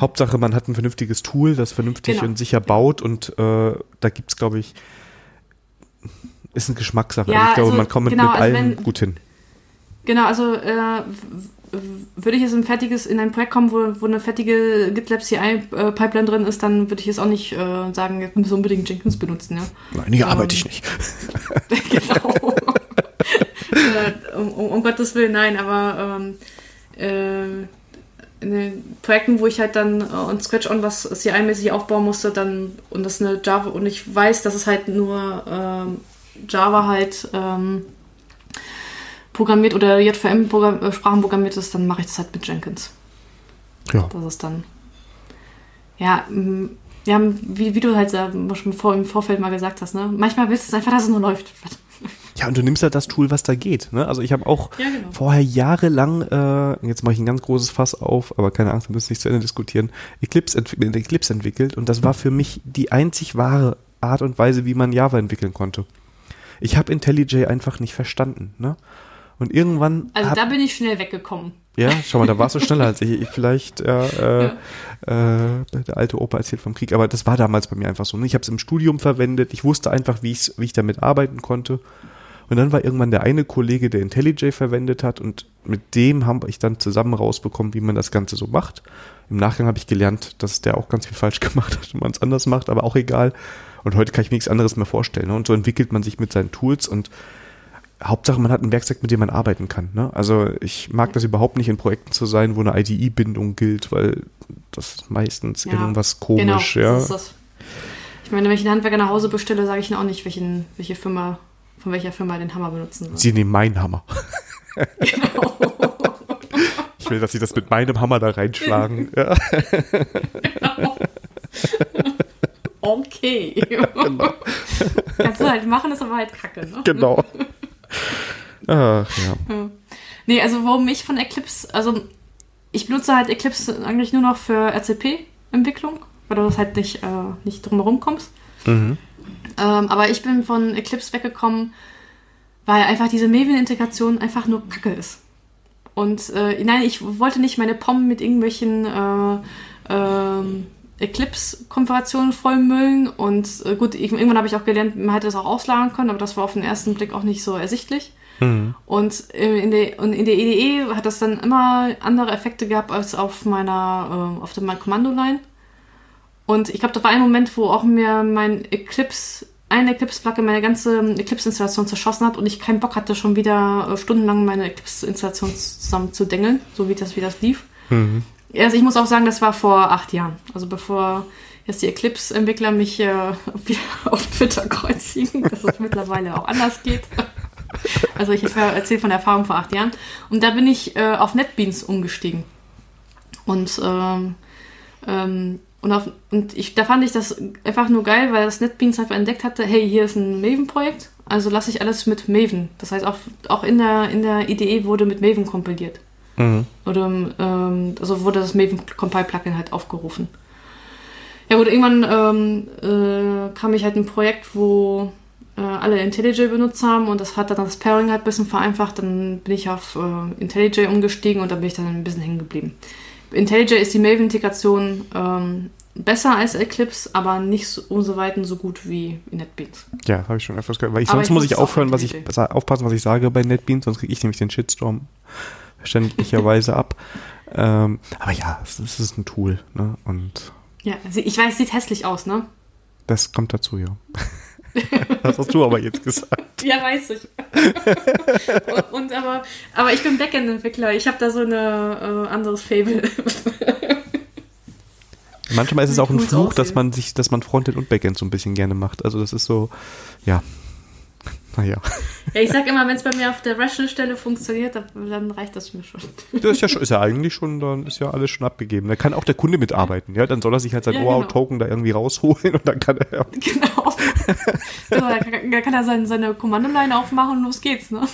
Speaker 2: Hauptsache, man hat ein vernünftiges Tool, das vernünftig genau. und sicher baut und äh, da gibt es, glaube ich, ist eine Geschmackssache.
Speaker 4: Ja,
Speaker 2: ich glaube,
Speaker 4: also,
Speaker 2: man kommt genau, mit also allem wenn, gut hin.
Speaker 4: Genau, also äh, würde ich jetzt ein fertiges, in ein Projekt kommen, wo, wo eine fertige GitLab CI-Pipeline äh, drin ist, dann würde ich jetzt auch nicht äh, sagen, jetzt müssen wir unbedingt Jenkins benutzen. Ja?
Speaker 2: Nein, hier ähm, arbeite ich nicht. (laughs) genau. (laughs)
Speaker 4: äh, um, um, um, Gottes Willen, nein, aber ähm, äh, in den Projekten, wo ich halt dann äh, on Scratch-on was CI-mäßig aufbauen musste, dann und das eine Java und ich weiß, dass es halt nur ähm, Java halt ähm, programmiert oder JVM-Sprachen äh, programmiert ist, dann mache ich das halt mit Jenkins. Ja. Das ist dann ja, wir haben, wie, wie du halt schon vor, im Vorfeld mal gesagt hast, ne? Manchmal willst du es einfach, dass es nur läuft.
Speaker 2: Ja, und du nimmst halt das Tool, was da geht. Ne? Also ich habe auch
Speaker 4: Ja, genau.
Speaker 2: vorher jahrelang, äh, jetzt mache ich ein ganz großes Fass auf, aber keine Angst, wir müssen nicht zu Ende diskutieren, Eclipse, entwick Eclipse entwickelt und das war für mich die einzig wahre Art und Weise, wie man Java entwickeln konnte. Ich habe IntelliJ einfach nicht verstanden. Ne? Und irgendwann
Speaker 4: Also
Speaker 2: hab,
Speaker 4: da bin ich schnell weggekommen.
Speaker 2: ja, schau mal, da warst du schneller als ich. (laughs) ich vielleicht ja, äh, äh, der alte Opa erzählt vom Krieg, aber das war damals bei mir einfach so. Ne? Ich habe es im Studium verwendet. Ich wusste einfach, wie, ich's, wie ich damit arbeiten konnte. Und dann war irgendwann der eine Kollege, der IntelliJ verwendet hat und mit dem habe ich dann zusammen rausbekommen, wie man das Ganze so macht. Im Nachgang habe ich gelernt, dass der auch ganz viel falsch (laughs) gemacht hat und man es anders macht, aber auch egal. Und heute kann ich mir nichts anderes mehr vorstellen. Ne? Und so entwickelt man sich mit seinen Tools und Hauptsache, man hat ein Werkzeug, mit dem man arbeiten kann. Ne? Also ich mag das überhaupt nicht in Projekten zu sein, wo eine IDE-Bindung gilt, weil das ist meistens
Speaker 4: Ja,
Speaker 2: irgendwas komisch.
Speaker 4: genau,
Speaker 2: ja.
Speaker 4: Ich meine, wenn ich einen Handwerker nach Hause bestelle, sage ich ihnen auch nicht, welchen, welche Firma, von welcher Firma den Hammer benutzen soll.
Speaker 2: Sie nehmen meinen Hammer.
Speaker 4: Genau.
Speaker 2: Ich will, dass sie das mit meinem Hammer da reinschlagen. Ja. (laughs)
Speaker 4: Okay. Kannst du halt machen, ist aber halt kacke, ne?
Speaker 2: genau. Ach, ja.
Speaker 4: Nee, also warum ich von Eclipse, also ich benutze halt Eclipse eigentlich nur noch für RCP-Entwicklung, weil du das halt nicht, äh, nicht drumherum kommst.
Speaker 2: Mhm.
Speaker 4: Ähm, aber ich bin von Eclipse weggekommen, weil einfach diese Maven-Integration einfach nur Kacke ist. Und äh, nein, ich wollte nicht meine POM mit irgendwelchen äh, ähm, Eclipse-Konfigurationen vollmüllen. Und äh, gut, irgendwann habe ich auch gelernt, man hätte das auch auslagern können, aber das war auf den ersten Blick auch nicht so ersichtlich.
Speaker 2: Mhm.
Speaker 4: Und äh, in der, und in der EDE hat das dann immer andere Effekte gehabt als auf meiner, äh, auf der Kommandoline. Und ich glaube, da war ein Moment, wo auch mir mein Eclipse, eine Eclipse-Plugin meine ganze Eclipse-Installation zerschossen hat und ich keinen Bock hatte, schon wieder äh, stundenlang meine Eclipse-Installation zusammen zu dengeln, so wie das, wie das lief.
Speaker 2: Mhm.
Speaker 4: Also ich muss auch sagen, das war vor acht Jahren. Also bevor jetzt die Eclipse-Entwickler mich äh, (laughs) wieder auf Twitter kreuzigen, dass es mittlerweile auch anders geht. (laughs) Also ich erzähle von der Erfahrung vor acht Jahren. Und da bin ich äh, auf NetBeans umgestiegen. Und, ähm, ähm, und, auf, und ich, da fand ich das einfach nur geil, weil das NetBeans einfach entdeckt hatte, hey, hier ist ein Maven-Projekt, also lasse ich alles mit Maven. Das heißt, auch, auch in, der, in der IDE wurde mit Maven kompiliert.
Speaker 2: Mhm.
Speaker 4: Oder ähm, also wurde das Maven Compile Plugin halt aufgerufen. Ja gut, irgendwann ähm, äh, kam ich halt in ein Projekt, wo äh, alle IntelliJ benutzt haben und das hat dann das Pairing halt ein bisschen vereinfacht. Dann bin ich auf äh, IntelliJ umgestiegen und da bin ich dann ein bisschen hängen geblieben. IntelliJ ist die Maven-Integration ähm, besser als Eclipse, aber nicht so, umso weiten so gut wie NetBeans.
Speaker 2: Ja, habe ich schon öfters gehört. Weil ich, sonst
Speaker 4: ich
Speaker 2: muss ich aufhören, was ich aufpassen, was ich sage bei NetBeans, sonst kriege ich nämlich den Shitstorm verständlicherweise (laughs) ab. Ähm, aber ja, es, es ist ein Tool, ne? Und
Speaker 4: Ja, ich weiß, sieht hässlich aus, ne?
Speaker 2: das kommt dazu, ja. (laughs) das hast du aber jetzt gesagt.
Speaker 4: Ja, weiß ich. und, (laughs) und aber, aber ich bin Backend-Entwickler. Ich habe da so ein äh, anderes Fable.
Speaker 2: Manchmal ist es auch ein Fluch, dass man sich, dass man Frontend und Backend so ein bisschen gerne macht. Also das ist so, ja. Naja.
Speaker 4: ja, ich sag immer, wenn es bei mir auf der Rational-Stelle funktioniert, dann, reicht das mir schon.
Speaker 2: Das ist ja, schon, ist ja eigentlich schon, dann ist ja alles schon abgegeben. Da kann auch der Kunde mitarbeiten, ja. Dann soll er sich halt sein
Speaker 4: Ja,
Speaker 2: OAuth-Token da irgendwie rausholen und dann kann er.
Speaker 4: genau. genau da, kann, da kann er seine, seine Kommandoline aufmachen und los geht's, ne?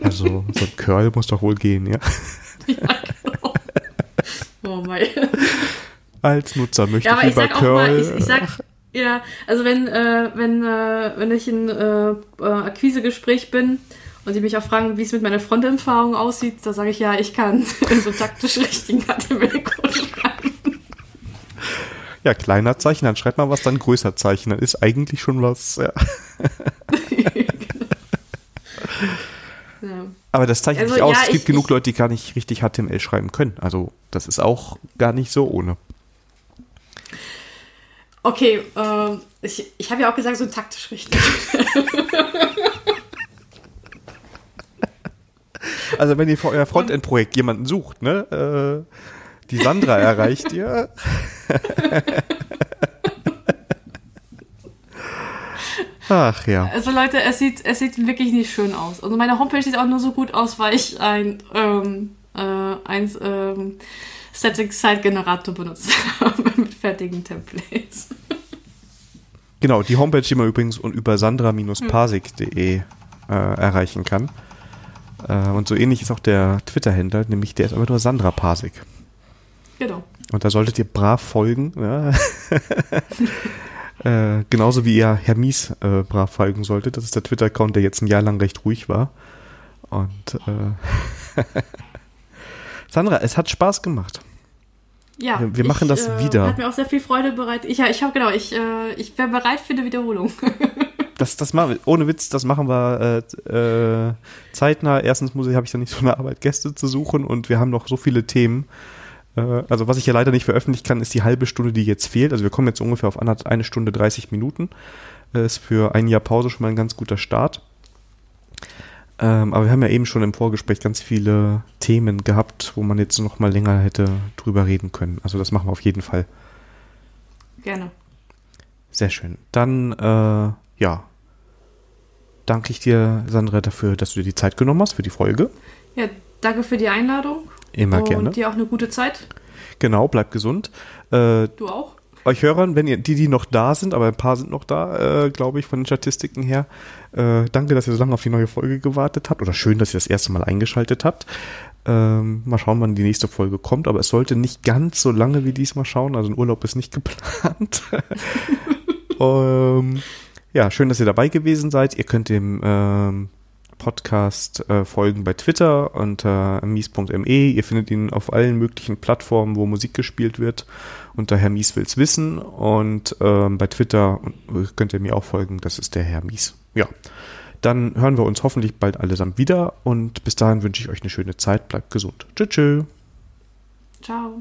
Speaker 2: Also, so ein Curl muss doch wohl gehen, ja.
Speaker 4: ja, genau. Oh mein.
Speaker 2: Als Nutzer möchte
Speaker 4: Ja, aber
Speaker 2: ich
Speaker 4: ich
Speaker 2: lieber
Speaker 4: auch
Speaker 2: Curl.
Speaker 4: mal, ich, ich sag, ja, also wenn, äh, wenn, äh, wenn ich in äh, äh, Akquisegespräch bin und die mich auch fragen, wie es mit meiner Fronterfahrung aussieht, da sage ich ja, ich kann (laughs) so taktisch richtigen HTML-Code schreiben.
Speaker 2: ja, kleiner Zeichen, dann schreibt mal was, dann größer Zeichen. Dann ist eigentlich schon was, ja. (laughs)
Speaker 4: Ja.
Speaker 2: Aber das zeichnet
Speaker 4: Also,
Speaker 2: nicht aus.
Speaker 4: ja,
Speaker 2: es gibt
Speaker 4: ich-
Speaker 2: genug
Speaker 4: ich-
Speaker 2: Leute, die gar nicht richtig HTML schreiben können. Also, das ist auch gar nicht so ohne.
Speaker 4: Okay, ähm, ich, ich habe ja auch gesagt, so taktisch richtig. (laughs)
Speaker 2: Also, wenn ihr für euer Frontend-Projekt jemanden sucht, ne, äh, die Sandra erreicht ihr. (laughs) Ach ja.
Speaker 4: Also Leute, es sieht, es sieht wirklich nicht schön aus. Also meine Homepage sieht auch nur so gut aus, weil ich ein, ähm, äh, ein ähm, Static Site Generator benutzt habe (laughs) mit fertigen Templates.
Speaker 2: Genau, die Homepage, die man übrigens und über sandra-parsig.de äh, erreichen kann. Äh, und so ähnlich ist auch der Twitter-Händler, nämlich der ist aber nur Sandra Pasik.
Speaker 4: Genau.
Speaker 2: Und da solltet ihr brav folgen. Ja. (laughs) äh, genauso wie ihr Herr Mies äh, brav folgen solltet. Das ist der Twitter-Account, der jetzt ein Jahr lang recht ruhig war. Und äh, (laughs) Sandra, es hat Spaß gemacht.
Speaker 4: Ja,
Speaker 2: Wir- wir machen das
Speaker 4: äh,
Speaker 2: wieder.
Speaker 4: Hat mir auch sehr viel Freude bereit. Ich, ja, ich habe genau, ich, äh, ich wäre bereit für eine Wiederholung. (laughs)
Speaker 2: Das, das machen wir, ohne Witz, das machen wir äh, äh, zeitnah. Erstens muss ich, habe ich dann nicht so eine Arbeit, Gäste zu suchen und wir haben noch so viele Themen. Äh, also was ich ja leider nicht veröffentlichen kann, ist die halbe Stunde, die jetzt fehlt. Also wir kommen jetzt ungefähr auf eine Stunde 30 Minuten. Äh, ist für ein Jahr Pause schon mal ein ganz guter Start. Ähm, aber wir haben ja eben schon im Vorgespräch ganz viele Themen gehabt, wo man jetzt noch mal länger hätte drüber reden können. Also das machen wir auf jeden Fall.
Speaker 4: Gerne.
Speaker 2: Sehr schön. Dann, äh, ja, danke ich dir, Sandra, dafür, dass du dir die Zeit genommen hast für die Folge.
Speaker 4: Ja, danke für die Einladung.
Speaker 2: Immer
Speaker 4: und
Speaker 2: gerne.
Speaker 4: dir auch eine gute Zeit.
Speaker 2: Genau, bleib gesund. Äh,
Speaker 4: Du auch?
Speaker 2: Euch Hörern, wenn ihr, die, die noch da sind, aber ein paar sind noch da, äh, glaube ich, von den Statistiken her. Äh, danke, dass ihr so lange auf die neue Folge gewartet habt. Oder schön, dass ihr das erste Mal eingeschaltet habt. Ähm, mal schauen, wann die nächste Folge kommt. Aber es sollte nicht ganz so lange wie diesmal schauen. Also ein Urlaub ist nicht (laughs) geplant. (laughs) ähm, ja, schön, dass ihr dabei gewesen seid. Ihr könnt dem ähm, Podcast äh, folgen bei Twitter unter mies.me. Ihr findet ihn auf allen möglichen Plattformen, wo Musik gespielt wird, unter Herr Mies will's wissen. Und ähm, bei Twitter äh, könnt ihr mir auch folgen, das ist der Herr Mies. Ja, dann hören wir uns hoffentlich bald allesamt wieder und bis dahin wünsche ich euch eine schöne Zeit. Bleibt gesund. Tschüss. tschüss.
Speaker 4: Ciao.